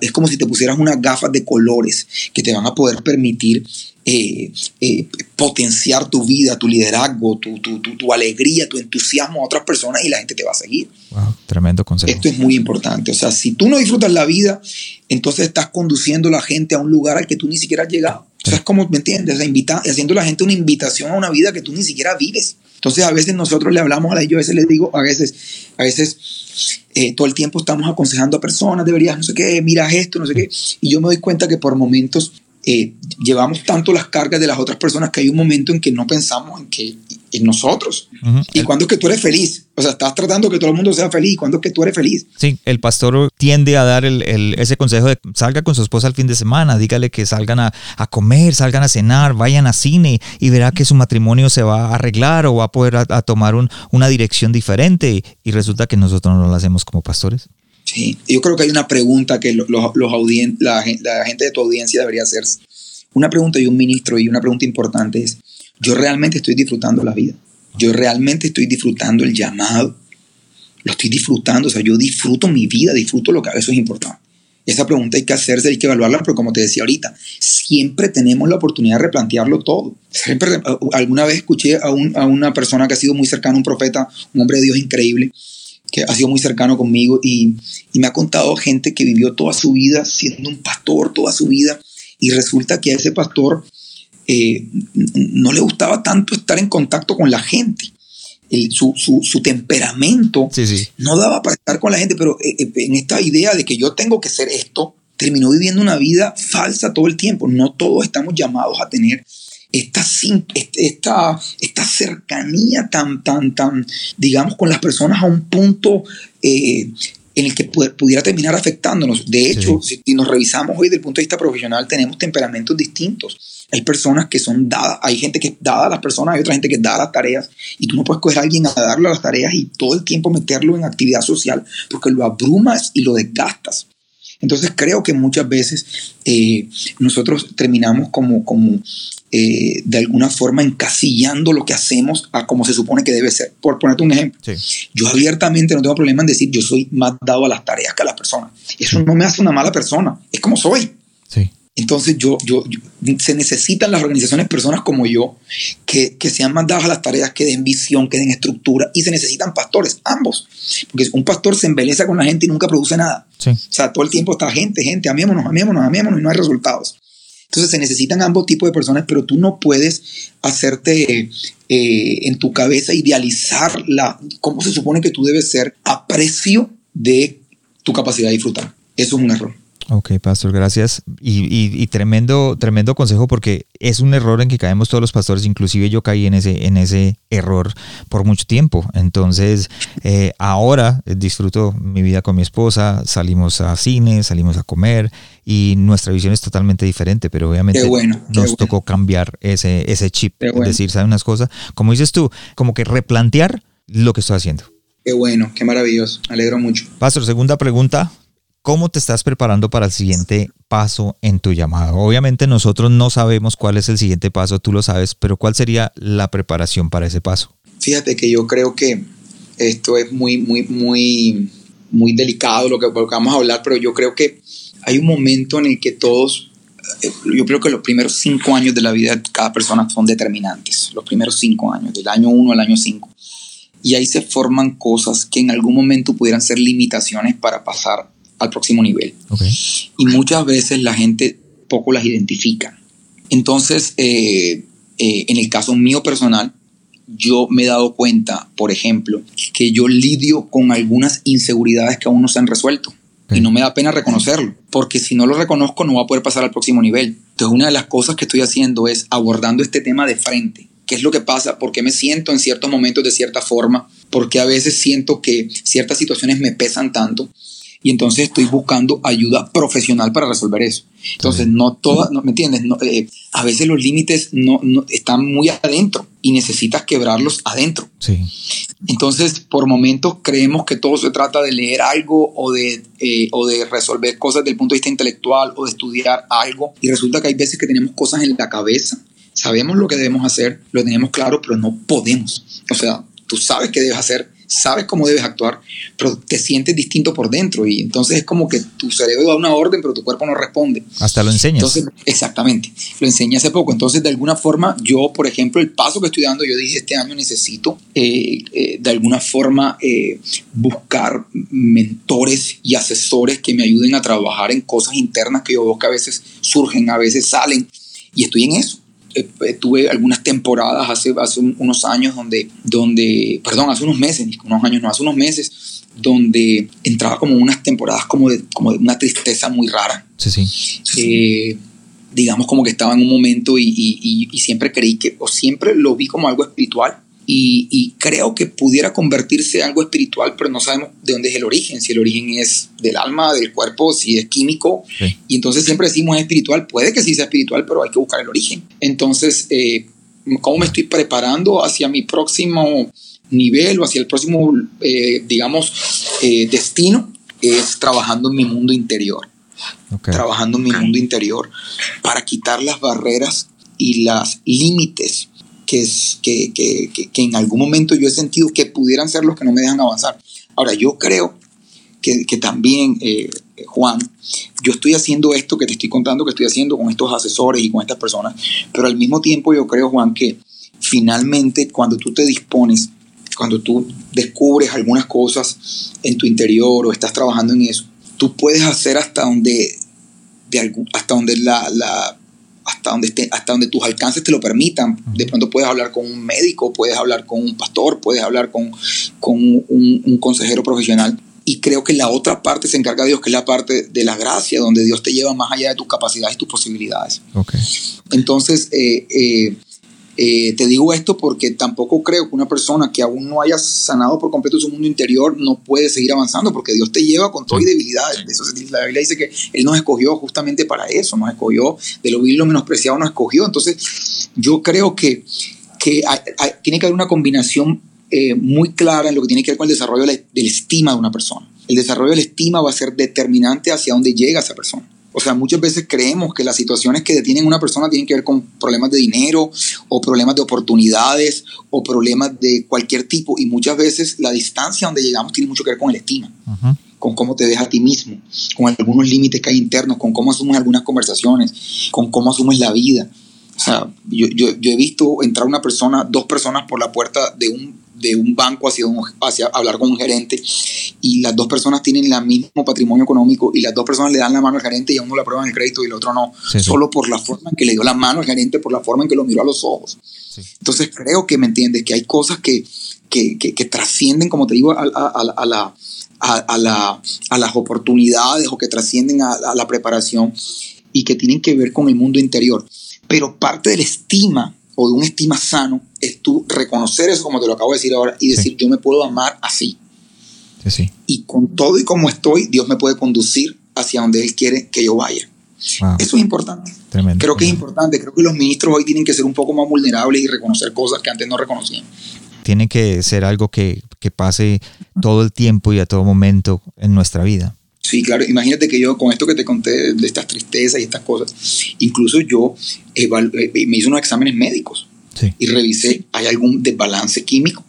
es como si te pusieras unas gafas de colores que te van a poder permitir eh, eh, potenciar tu vida, tu liderazgo, tu, tu, tu, alegría, tu entusiasmo a otras personas y la gente te va a seguir. tremendo consejo. Esto es muy importante. O sea, si tú no disfrutas la vida, entonces estás conduciendo a la gente a un lugar al que tú ni siquiera has llegado. O sea, es como, ¿me entiendes? Invita, haciendo a la gente una invitación a una vida que tú ni siquiera vives. Entonces, a veces nosotros le hablamos a la, yo a veces les digo, a veces, a veces eh, todo el tiempo estamos aconsejando a personas, deberías, no sé qué, mira esto, no sé qué. Y yo me doy cuenta que por momentos eh, llevamos tanto las cargas de las otras personas que hay un momento en que no pensamos en que en nosotros. ¿Y cuando es que tú eres feliz? O sea, estás tratando que todo el mundo sea feliz. ¿Cuándo es que tú eres feliz? Sí, el pastor tiende a dar el, ese consejo de salga con su esposa al fin de semana, dígale que salgan a, comer, salgan a cenar, vayan a cine y verá que su matrimonio se va a arreglar o va a poder a, tomar un, una dirección diferente. Y resulta que nosotros no lo hacemos como pastores. Sí, yo creo que hay una pregunta que los, los la, la, gente de tu audiencia debería hacerse. Una pregunta y un ministro y una pregunta importante es, ¿yo realmente estoy disfrutando la vida? ¿Yo realmente estoy disfrutando el llamado? ¿Lo estoy disfrutando? O sea, yo disfruto mi vida, disfruto lo que eso es importante. Esa pregunta hay que hacerse, hay que evaluarla, pero como te decía ahorita, siempre tenemos la oportunidad de replantearlo todo. Siempre, alguna vez escuché a, un, a una persona que ha sido muy cercana un profeta, un hombre de Dios increíble, que ha sido muy cercano conmigo y, me ha contado gente que vivió toda su vida siendo un pastor, toda su vida, y resulta que a ese pastor eh, no le gustaba tanto estar en contacto con la gente. su, temperamento no daba para estar con la gente, pero eh, eh, en esta idea de que yo tengo que ser esto, terminó viviendo una vida falsa todo el tiempo. No todos estamos llamados a tener esta, esta, esta cercanía tan, tan, tan, digamos, con las personas a un punto eh, en el que pudiera terminar afectándonos. De hecho, si nos revisamos hoy desde el punto de vista profesional, tenemos temperamentos distintos. Hay personas que son dadas, hay gente que es dada a las personas, hay otra gente que es dada a las tareas, y tú no puedes coger a alguien a darle las tareas y todo el tiempo meterlo en actividad social, porque lo abrumas y lo desgastas. Entonces creo que muchas veces eh, nosotros terminamos como, como eh, de alguna forma encasillando lo que hacemos a como se supone que debe ser. Por ponerte un ejemplo, yo abiertamente no tengo problema en decir yo soy más dado a las tareas que a las personas. Eso no me hace una mala persona, es como soy. Entonces yo, yo, se necesitan las organizaciones personas como yo que, que sean mandadas a las tareas, que den visión, que den estructura y se necesitan pastores, ambos. Porque un pastor se embeleza con la gente y nunca produce nada. O sea, todo el tiempo está gente, gente, amémonos, amémonos, amémonos y no hay resultados. Entonces se necesitan ambos tipos de personas, pero tú no puedes hacerte eh, en tu cabeza idealizar la, cómo se supone que tú debes ser a precio de tu capacidad de disfrutar. Eso es un error. Ok, pastor, gracias. Y, tremendo, tremendo consejo porque es un error en que caemos todos los pastores, inclusive yo caí en ese, en ese error por mucho tiempo. Entonces, eh, ahora disfruto mi vida con mi esposa, salimos a cine, salimos a comer y nuestra visión es totalmente diferente, pero obviamente nos tocó cambiar ese, ese chip, es decir, ¿sabes unas cosas? Como dices tú, como que replantear lo que estoy haciendo. Qué bueno, qué maravilloso, me alegro mucho. Pastor, segunda pregunta, ¿Cómo te estás preparando para el siguiente paso en tu llamado? Obviamente nosotros no sabemos cuál es el siguiente paso, tú lo sabes, pero ¿cuál sería la preparación para ese paso? Fíjate que yo creo que esto es muy, muy, muy, muy delicado lo que, vamos a hablar, pero yo creo que hay un momento en el que todos, eh, yo creo que los primeros cinco años de la vida de cada persona son determinantes, los primeros cinco años, del año uno al año cinco. Y ahí se forman cosas que en algún momento pudieran ser limitaciones para pasar al próximo nivel. Y muchas veces la gente poco las identifica. Entonces, eh, eh, en el caso mío personal, yo me he dado cuenta, por ejemplo, que yo lidio con algunas inseguridades que aún no se han resuelto. Y no me da pena reconocerlo, porque si no lo reconozco no va a poder pasar al próximo nivel. Entonces una de las cosas que estoy haciendo es abordando este tema de frente. ¿Qué es lo que pasa? ¿Por qué me siento en ciertos momentos de cierta forma? ¿Por qué a veces siento que ciertas situaciones me pesan tanto? Y entonces estoy buscando ayuda profesional para resolver eso. Entonces, no todas, no, ¿me entiendes? Eh, a veces los límites no, están muy adentro y necesitas quebrarlos adentro. Sí. Entonces, por momentos creemos que todo se trata de leer algo o de, eh, o de resolver cosas desde el punto de vista intelectual o de estudiar algo y resulta que hay veces que tenemos cosas en la cabeza, sabemos lo que debemos hacer, lo tenemos claro, pero no podemos. O sea, tú sabes qué debes hacer, sabes cómo debes actuar, pero te sientes distinto por dentro y entonces es como que tu cerebro da una orden, pero tu cuerpo no responde. Hasta lo enseñas. Entonces, exactamente, lo enseñé hace poco. Entonces, de alguna forma, yo, por ejemplo, el paso que estoy dando, yo dije, este año necesito eh, eh, de alguna forma eh, buscar mentores y asesores que me ayuden a trabajar en cosas internas que yo veo que a veces surgen, a veces salen, y estoy en eso. Eh, eh, tuve algunas temporadas hace, hace unos años donde, donde, perdón, hace unos meses, unos años, no, hace unos meses, donde entraba como unas temporadas como de, como de una tristeza muy rara. Sí, sí. Eh, digamos como que estaba en un momento y, y, y, siempre creí que, o siempre lo vi como algo espiritual, y, creo que pudiera convertirse en algo espiritual, pero no sabemos de dónde es el origen, si el origen es del alma, del cuerpo, si es químico. Y entonces siempre decimos es espiritual, puede que sí sea espiritual, pero hay que buscar el origen. Entonces, eh, ¿cómo me estoy preparando hacia mi próximo nivel o hacia el próximo, eh, digamos, eh, destino? Es trabajando en mi mundo interior. Trabajando en mi mundo interior para quitar las barreras y las límites que, es, que, que, que, en algún momento yo he sentido que pudieran ser los que no me dejan avanzar. Ahora, yo creo que, que también, eh, Juan, yo estoy haciendo esto que te estoy contando que estoy haciendo con estos asesores y con estas personas, pero al mismo tiempo yo creo, Juan, que finalmente cuando tú te dispones, cuando tú descubres algunas cosas en tu interior o estás trabajando en eso, tú puedes hacer hasta donde, de hasta donde la, la hasta donde, esté, hasta donde tus alcances te lo permitan. De pronto puedes hablar con un médico, puedes hablar con un pastor, puedes hablar con, con un, consejero profesional. Y creo que la otra parte se encarga Dios, que es la parte de la gracia, donde Dios te lleva más allá de tus capacidades y tus posibilidades. Okay. Entonces, eh, eh, eh, te digo esto porque tampoco creo que una persona que aún no haya sanado por completo su mundo interior no puede seguir avanzando porque Dios te lleva con todo y debilidades. Eso, la Biblia dice que Él nos escogió justamente para eso, nos escogió de lo vil, lo menospreciado, nos escogió. Entonces, yo creo que, que tiene que haber una combinación eh, muy clara en lo que tiene que ver con el desarrollo de la, de la estima de una persona. El desarrollo de la estima va a ser determinante hacia dónde llega esa persona. O sea, muchas veces creemos que las situaciones que detienen a una persona tienen que ver con problemas de dinero o problemas de oportunidades o problemas de cualquier tipo y muchas veces la distancia donde llegamos tiene mucho que ver con el estima. con cómo te ves a ti mismo, con algunos límites que hay internos, con cómo asumes algunas conversaciones, con cómo asumes la vida. O sea, yo, yo, yo he visto entrar una persona, dos personas por la puerta de un, de un banco hacia, un, hacia hablar con un gerente y las dos personas tienen el mismo patrimonio económico y las dos personas le dan la mano al gerente y a uno le aprueban el crédito y el otro no, Sí, sí. solo por la forma en que le dio la mano al gerente, por la forma en que lo miró a los ojos. Sí. Entonces creo que me entiendes, que hay cosas que, que, que, que trascienden, como te digo, a, a- a- a la, a, la, a las oportunidades o que trascienden a, a la preparación y que tienen que ver con el mundo interior. Pero parte de la estima o de un estima sano es tú reconocer eso, como te lo acabo de decir ahora, y decir, yo me puedo amar así. Sí, sí. Y con todo y como estoy, Dios me puede conducir hacia donde Él quiere que yo vaya. Wow, Eso es importante. tremendo. Creo que es importante. Creo que los ministros hoy tienen que ser un poco más vulnerables y reconocer cosas que antes no reconocían. Tiene que ser algo que, que pase todo el tiempo y a todo momento en nuestra vida. Sí, claro. Imagínate que yo, con esto que te conté de estas tristezas y estas cosas, incluso yo evalu- eh, me hice unos exámenes médicos Sí, y revisé, ¿hay algún desbalance químico?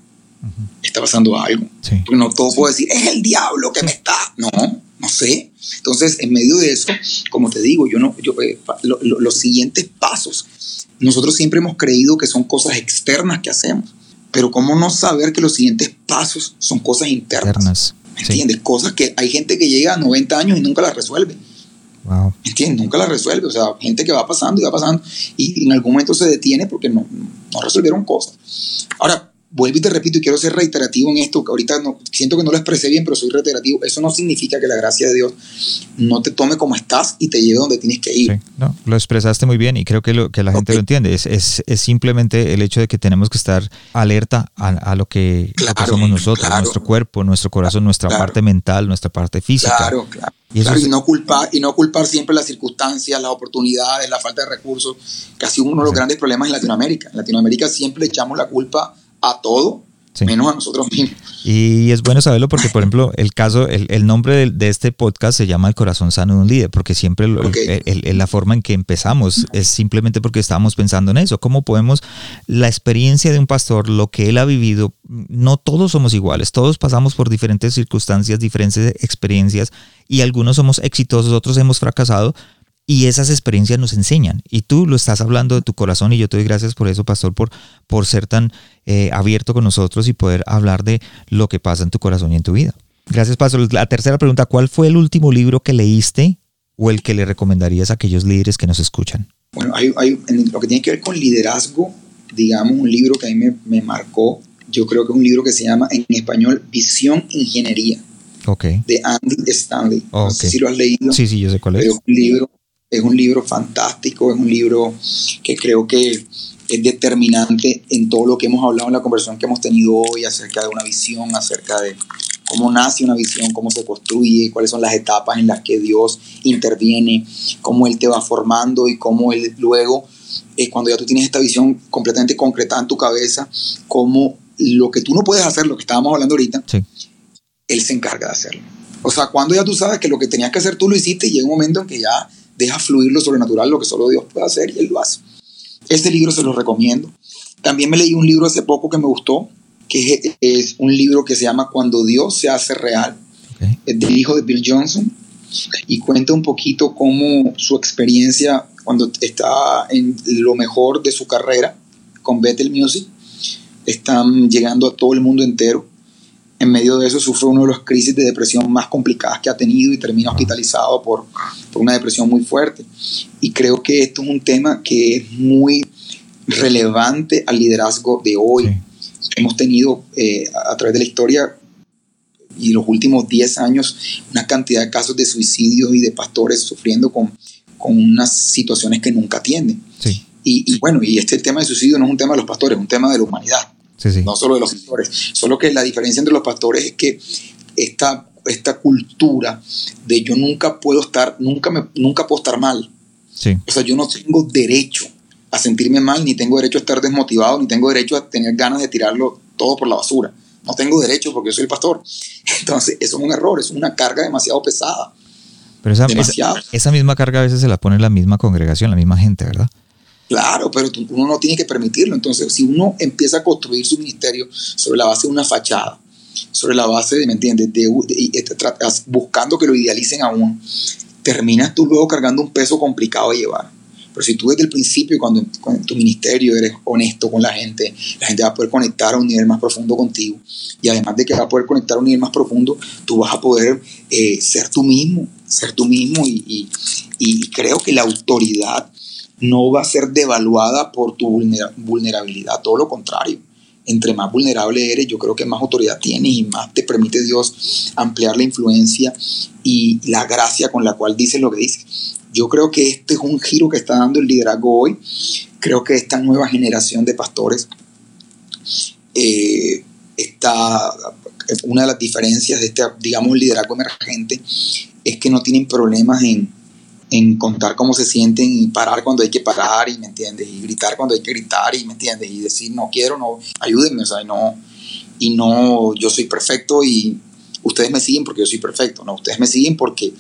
¿Está pasando algo? sí. Porque no todo puedo decir, es el diablo que me está. No, no sé. Entonces, en medio de eso, como te digo, yo no, yo, eh, lo- lo- los siguientes pasos, nosotros siempre hemos creído que son cosas externas que hacemos. Pero ¿cómo no saber que los siguientes pasos son cosas internas? Eternas. ¿Me Sí. entiendes? Cosas que hay gente que llega a 90 años y nunca las resuelve. Wow. ¿Me entiendes? Nunca las resuelve. O sea, gente que va pasando y va pasando y en algún momento se detiene porque no, no resolvieron cosas. Ahora, vuelvo y te repito y quiero ser reiterativo en esto, que ahorita no, siento que no lo expresé bien, pero soy reiterativo. Eso no significa que la gracia de Dios no te tome como estás y te lleve donde tienes que ir. Sí, no, lo expresaste muy bien y creo que, lo, que la gente Ok. lo entiende. Es, es, es simplemente el hecho de que tenemos que estar alerta a, a lo, que, lo que Claro, somos nosotros, claro. nuestro cuerpo, nuestro corazón, nuestra Claro. parte mental, nuestra parte física. Claro, claro. Y eso Claro, es- y, no culpar, y no culpar siempre las circunstancias, las oportunidades, la falta de recursos, que ha sido uno de los Sí. grandes problemas en Latinoamérica. En Latinoamérica siempre echamos la culpa a todo, Sí. menos a nosotros mismos. Y es bueno saberlo porque, por ejemplo, el caso, el, el nombre de, de este podcast se llama El corazón sano de un líder, porque siempre lo- Ok. el- el- el- la forma en que empezamos es simplemente porque estábamos pensando en eso. ¿Cómo podemos, la experiencia de un pastor, lo que él ha vivido, no todos somos iguales, todos pasamos por diferentes circunstancias, diferentes experiencias y algunos somos exitosos, otros hemos fracasado. Y esas experiencias nos enseñan. Y tú lo estás hablando de tu corazón y yo te doy gracias por eso, pastor, por, por ser tan eh, abierto con nosotros y poder hablar de lo que pasa en tu corazón y en tu vida. Gracias, pastor. La tercera pregunta, ¿cuál fue el último libro que leíste o el que le recomendarías a aquellos líderes que nos escuchan? Bueno, hay, hay- en lo que tiene que ver con liderazgo, digamos, un libro que a mí me, me marcó, yo creo que es un libro que se llama en español Visión Ingeniería, Ok. de Andy Stanley. No sé si lo has leído. Sí, sí, yo sé cuál pero es. es un libro, es un libro fantástico, es un libro que creo que es determinante en todo lo que hemos hablado en la conversación que hemos tenido hoy acerca de una visión, acerca de cómo nace una visión, cómo se construye, cuáles son las etapas en las que Dios interviene, cómo Él te va formando y cómo Él luego, eh, cuando ya tú tienes esta visión completamente concretada en tu cabeza, cómo lo que tú no puedes hacer, lo que estábamos hablando ahorita, Sí. él se encarga de hacerlo. O sea, cuando ya tú sabes que lo que tenías que hacer tú lo hiciste y llega un momento en que ya deja fluir lo sobrenatural, lo que solo Dios puede hacer y él lo hace. Este libro se lo recomiendo. También me leí un libro hace poco que me gustó, que es, un libro que se llama Cuando Dios se hace real, Ok. es del hijo de Bill Johnson y cuenta un poquito cómo su experiencia cuando está en lo mejor de su carrera con Bethel Music, están llegando a todo el mundo entero. En medio de eso sufre una de las crisis de depresión más complicadas que ha tenido y termina hospitalizado por, por una depresión muy fuerte. Y creo que esto es un tema que es muy relevante al liderazgo de hoy. Sí. Hemos tenido eh, a, través de la historia y los últimos 10 años una cantidad de casos de suicidios y de pastores sufriendo con, con unas situaciones que nunca atienden. Sí. Y, y bueno, y este tema de suicidio no es un tema de los pastores, es un tema de la humanidad, Sí, sí. no solo de los pastores. Solo que la diferencia entre los pastores es que esta, esta cultura de yo nunca puedo estar, nunca, me, nunca puedo estar mal. Sí. O sea, yo no tengo derecho a sentirme mal, ni tengo derecho a estar desmotivado, ni tengo derecho a tener ganas de tirarlo todo por la basura. No tengo derecho porque yo soy el pastor. Entonces, eso es un error, es una carga demasiado pesada. Pero esa, esa misma carga a veces se la pone la misma congregación, la misma gente, ¿verdad? Claro, pero uno no tiene que permitirlo. Entonces, si uno empieza a construir su ministerio sobre la base de una fachada, sobre la base de, ¿me entiendes? De, buscando que lo idealicen a uno, terminas tú luego cargando un peso complicado de llevar. Pero si tú desde el principio, cuando, en tu ministerio eres honesto con la gente, la gente va a poder conectar a un nivel más profundo contigo. Y además de que va a poder conectar a un nivel más profundo, tú vas a poder eh, ser tú mismo, ser tú mismo. Y, creo que la autoridad no va a ser devaluada por tu vulnerabilidad, todo lo contrario entre más vulnerable eres, yo creo que más autoridad tienes y más te permite Dios ampliar la influencia y la gracia con la cual dices lo que dices. Yo creo que este es un giro que está dando el liderazgo hoy. Creo que esta nueva generación de pastores eh, está, una de las diferencias de este, digamos, liderazgo emergente es que no tienen problemas en, en contar cómo se sienten y parar cuando hay que parar, y me entiendes, y gritar cuando hay que gritar, y me entiendes, y decir no quiero, no, ayúdenme, o sea, no, y no, yo soy perfecto y ustedes me siguen porque yo soy perfecto, no, ustedes me siguen porque,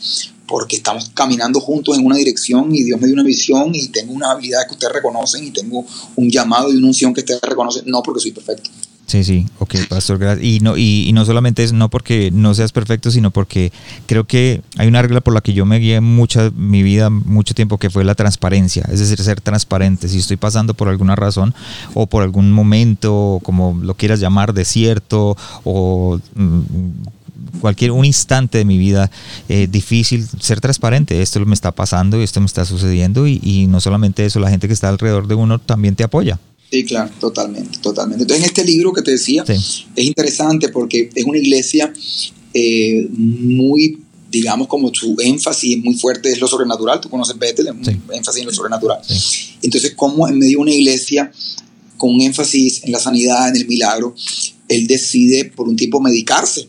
porque estamos caminando juntos en una dirección y Dios me dio una visión y tengo una habilidad que ustedes reconocen y tengo un llamado y una unción que ustedes reconocen, no porque soy perfecto. Sí, sí, ok, pastor, gracias. Y no, y, no solamente es no porque no seas perfecto, sino porque creo que hay una regla por la que yo me guié mucha mi vida, mucho tiempo, que fue la transparencia, es decir, ser transparente. Si estoy pasando por alguna razón o por algún momento, como lo quieras llamar, desierto o mm, cualquier un instante de mi vida eh, difícil, ser transparente, esto me está pasando y esto me está sucediendo y, no solamente eso, la gente que está alrededor de uno también te apoya. Sí, claro, totalmente, totalmente. Entonces en este libro que te decía es interesante porque es una iglesia eh, muy digamos, como su énfasis muy fuerte es lo sobrenatural. Tú conoces Bethel, énfasis en lo sobrenatural. Entonces, como en medio de una iglesia con un énfasis en la sanidad, en el milagro, él decide por un tiempo medicarse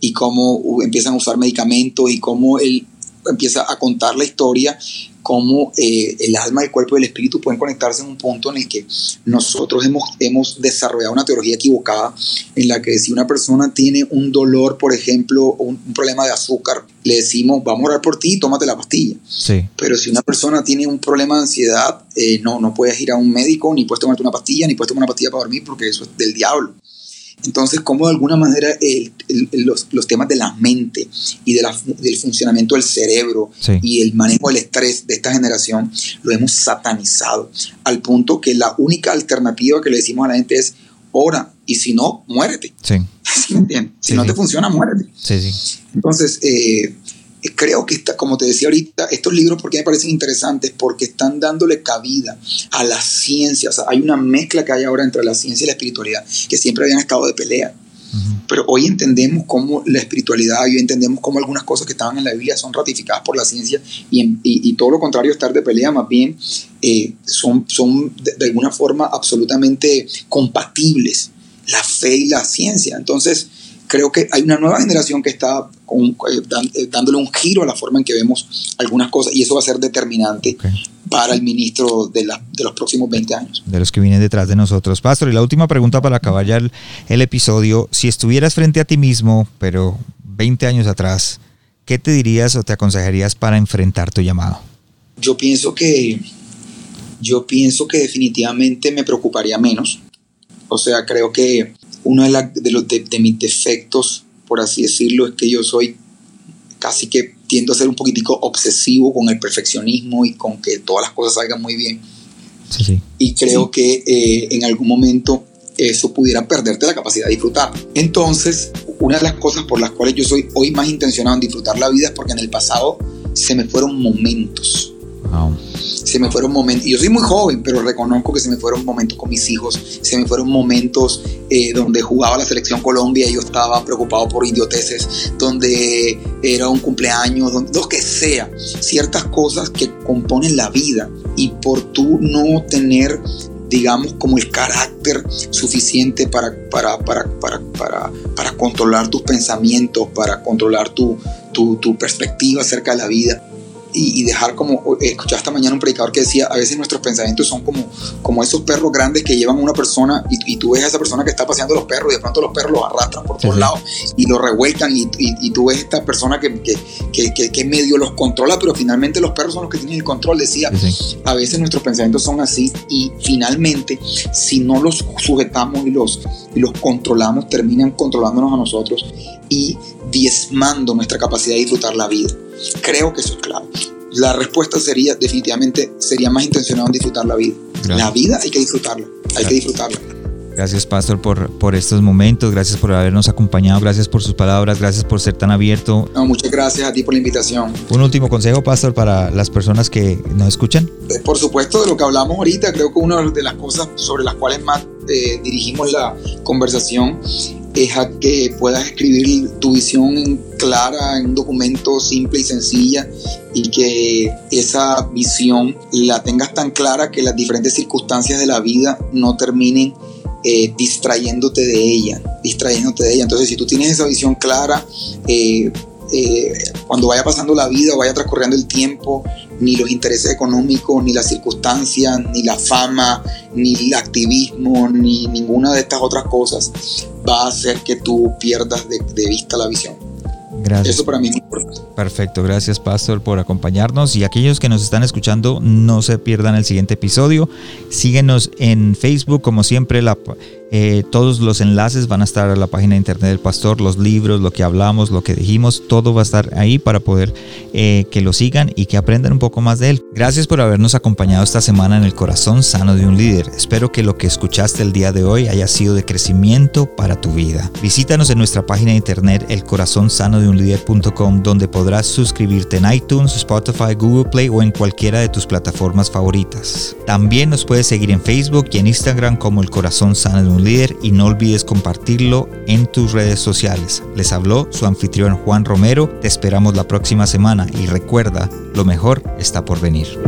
y cómo empiezan a usar medicamentos y cómo él empieza a contar la historia, cómo eh, el alma, el cuerpo y el espíritu pueden conectarse en un punto en el que nosotros hemos, hemos desarrollado una teoría equivocada en la que si una persona tiene un dolor, por ejemplo, o un, problema de azúcar, le decimos, vamos a orar por ti, tómate la pastilla. Sí. Pero si una persona tiene un problema de ansiedad, eh, no, no puedes ir a un médico, ni puedes tomarte una pastilla, ni puedes tomar una pastilla para dormir, porque eso es del diablo. Entonces, como de alguna manera los, temas de la mente y de del funcionamiento del cerebro y el manejo del estrés de esta generación lo hemos satanizado al punto que la única alternativa que le decimos a la gente es ora y si no, muérete. Sí. Si no te funciona, muérete. Entonces, eh, creo que, está, como te decía ahorita, estos libros, porque me parecen interesantes? Porque están dándole cabida a la ciencia. O sea, hay una mezcla que hay ahora entre la ciencia y la espiritualidad, que siempre habían estado de pelea. Pero hoy entendemos cómo la espiritualidad, hoy entendemos cómo algunas cosas que estaban en la Biblia son ratificadas por la ciencia y, y, todo lo contrario, estar de pelea, más bien eh, son, son de, alguna forma absolutamente compatibles, la fe y la ciencia. Entonces, creo que hay una nueva generación que está eh, eh, dándole un giro a la forma en que vemos algunas cosas y eso va a ser determinante para el ministro de, de, los próximos 20 años. De los que vienen detrás de nosotros. Pastor, y la última pregunta para acabar ya el, el episodio. Si estuvieras frente a ti mismo, pero 20 años atrás, ¿qué te dirías o te aconsejarías para enfrentar tu llamado? Yo pienso que yo pienso que definitivamente me preocuparía menos. O sea, creo que uno de, los de, mis defectos, por así decirlo, es que yo soy casi que tiendo a ser un poquitico obsesivo con el perfeccionismo y con que todas las cosas salgan muy bien. Y creo que eh, en algún momento eso pudiera perderte la capacidad de disfrutar. Entonces, una de las cosas por las cuales yo soy hoy más intencionado en disfrutar la vida es porque en el pasado se me fueron momentos se me fueron momentos, yo soy muy joven, pero reconozco que se me fueron momentos con mis hijos, se me fueron momentos eh, donde jugaba la selección Colombia y yo estaba preocupado por idioteces, donde era un cumpleaños, donde, lo que sea, ciertas cosas que componen la vida y por tú no tener digamos, como el carácter suficiente para, para, para, para, para controlar tus pensamientos, para controlar tu, tu, tu perspectiva acerca de la vida y, dejar como, escuché esta mañana un predicador que decía, a veces nuestros pensamientos son como, como esos perros grandes que llevan a una persona y, tú ves a esa persona que está paseando los perros y de pronto los perros los arrastran por todos lados y los revuelcan y, y, tú ves esta persona que, que, que, que, medio los controla, pero finalmente los perros son los que tienen el control. Decía, a veces nuestros pensamientos son así y finalmente si no los sujetamos y los, y los controlamos, terminan controlándonos a nosotros y diezmando nuestra capacidad de disfrutar la vida. Creo que eso es clave. La respuesta sería, definitivamente, sería más intencionado en disfrutar la vida. La vida hay que disfrutarla, hay que disfrutarla. Gracias, Pastor, por, por estos momentos. Gracias por habernos acompañado. Gracias por sus palabras. Gracias por ser tan abierto. No, muchas gracias a ti por la invitación. Un último consejo, Pastor, para las personas que nos escuchan. Eh, por supuesto, de lo que hablamos ahorita, creo que una de las cosas sobre las cuales más eh, dirigimos la conversación es a que puedas escribir tu visión clara en un documento simple y sencilla y que esa visión la tengas tan clara que las diferentes circunstancias de la vida no terminen eh, distrayéndote de ella, distrayéndote de ella. Entonces, si tú tienes esa visión clara, eh, eh, cuando vaya pasando la vida vaya transcurriendo el tiempo, ni los intereses económicos, ni las circunstancias, ni la fama, ni el activismo, ni ninguna de estas otras cosas va a hacer que tú pierdas de, de vista la visión. Gracias. Eso para mí es importante. Perfecto, gracias Pastor por acompañarnos y aquellos que nos están escuchando no se pierdan el siguiente episodio. Síguenos en Facebook como siempre la eh, todos los enlaces van a estar a la página de internet del pastor, los libros, lo que hablamos, lo que dijimos, todo va a estar ahí para poder eh, que lo sigan y que aprendan un poco más de él. Gracias por habernos acompañado esta semana en el corazón sano de un líder. Espero que lo que escuchaste el día de hoy haya sido de crecimiento para tu vida. Visítanos en nuestra página de internet elcorazonsanodeunlider.com donde podrás suscribirte en iTunes, Spotify, Google Play o en cualquiera de tus plataformas favoritas. También nos puedes seguir en Facebook y en Instagram como el corazón sano de un líder y no olvides compartirlo en tus redes sociales. Les habló su anfitrión Juan Romero, te esperamos la próxima semana y recuerda, lo mejor está por venir.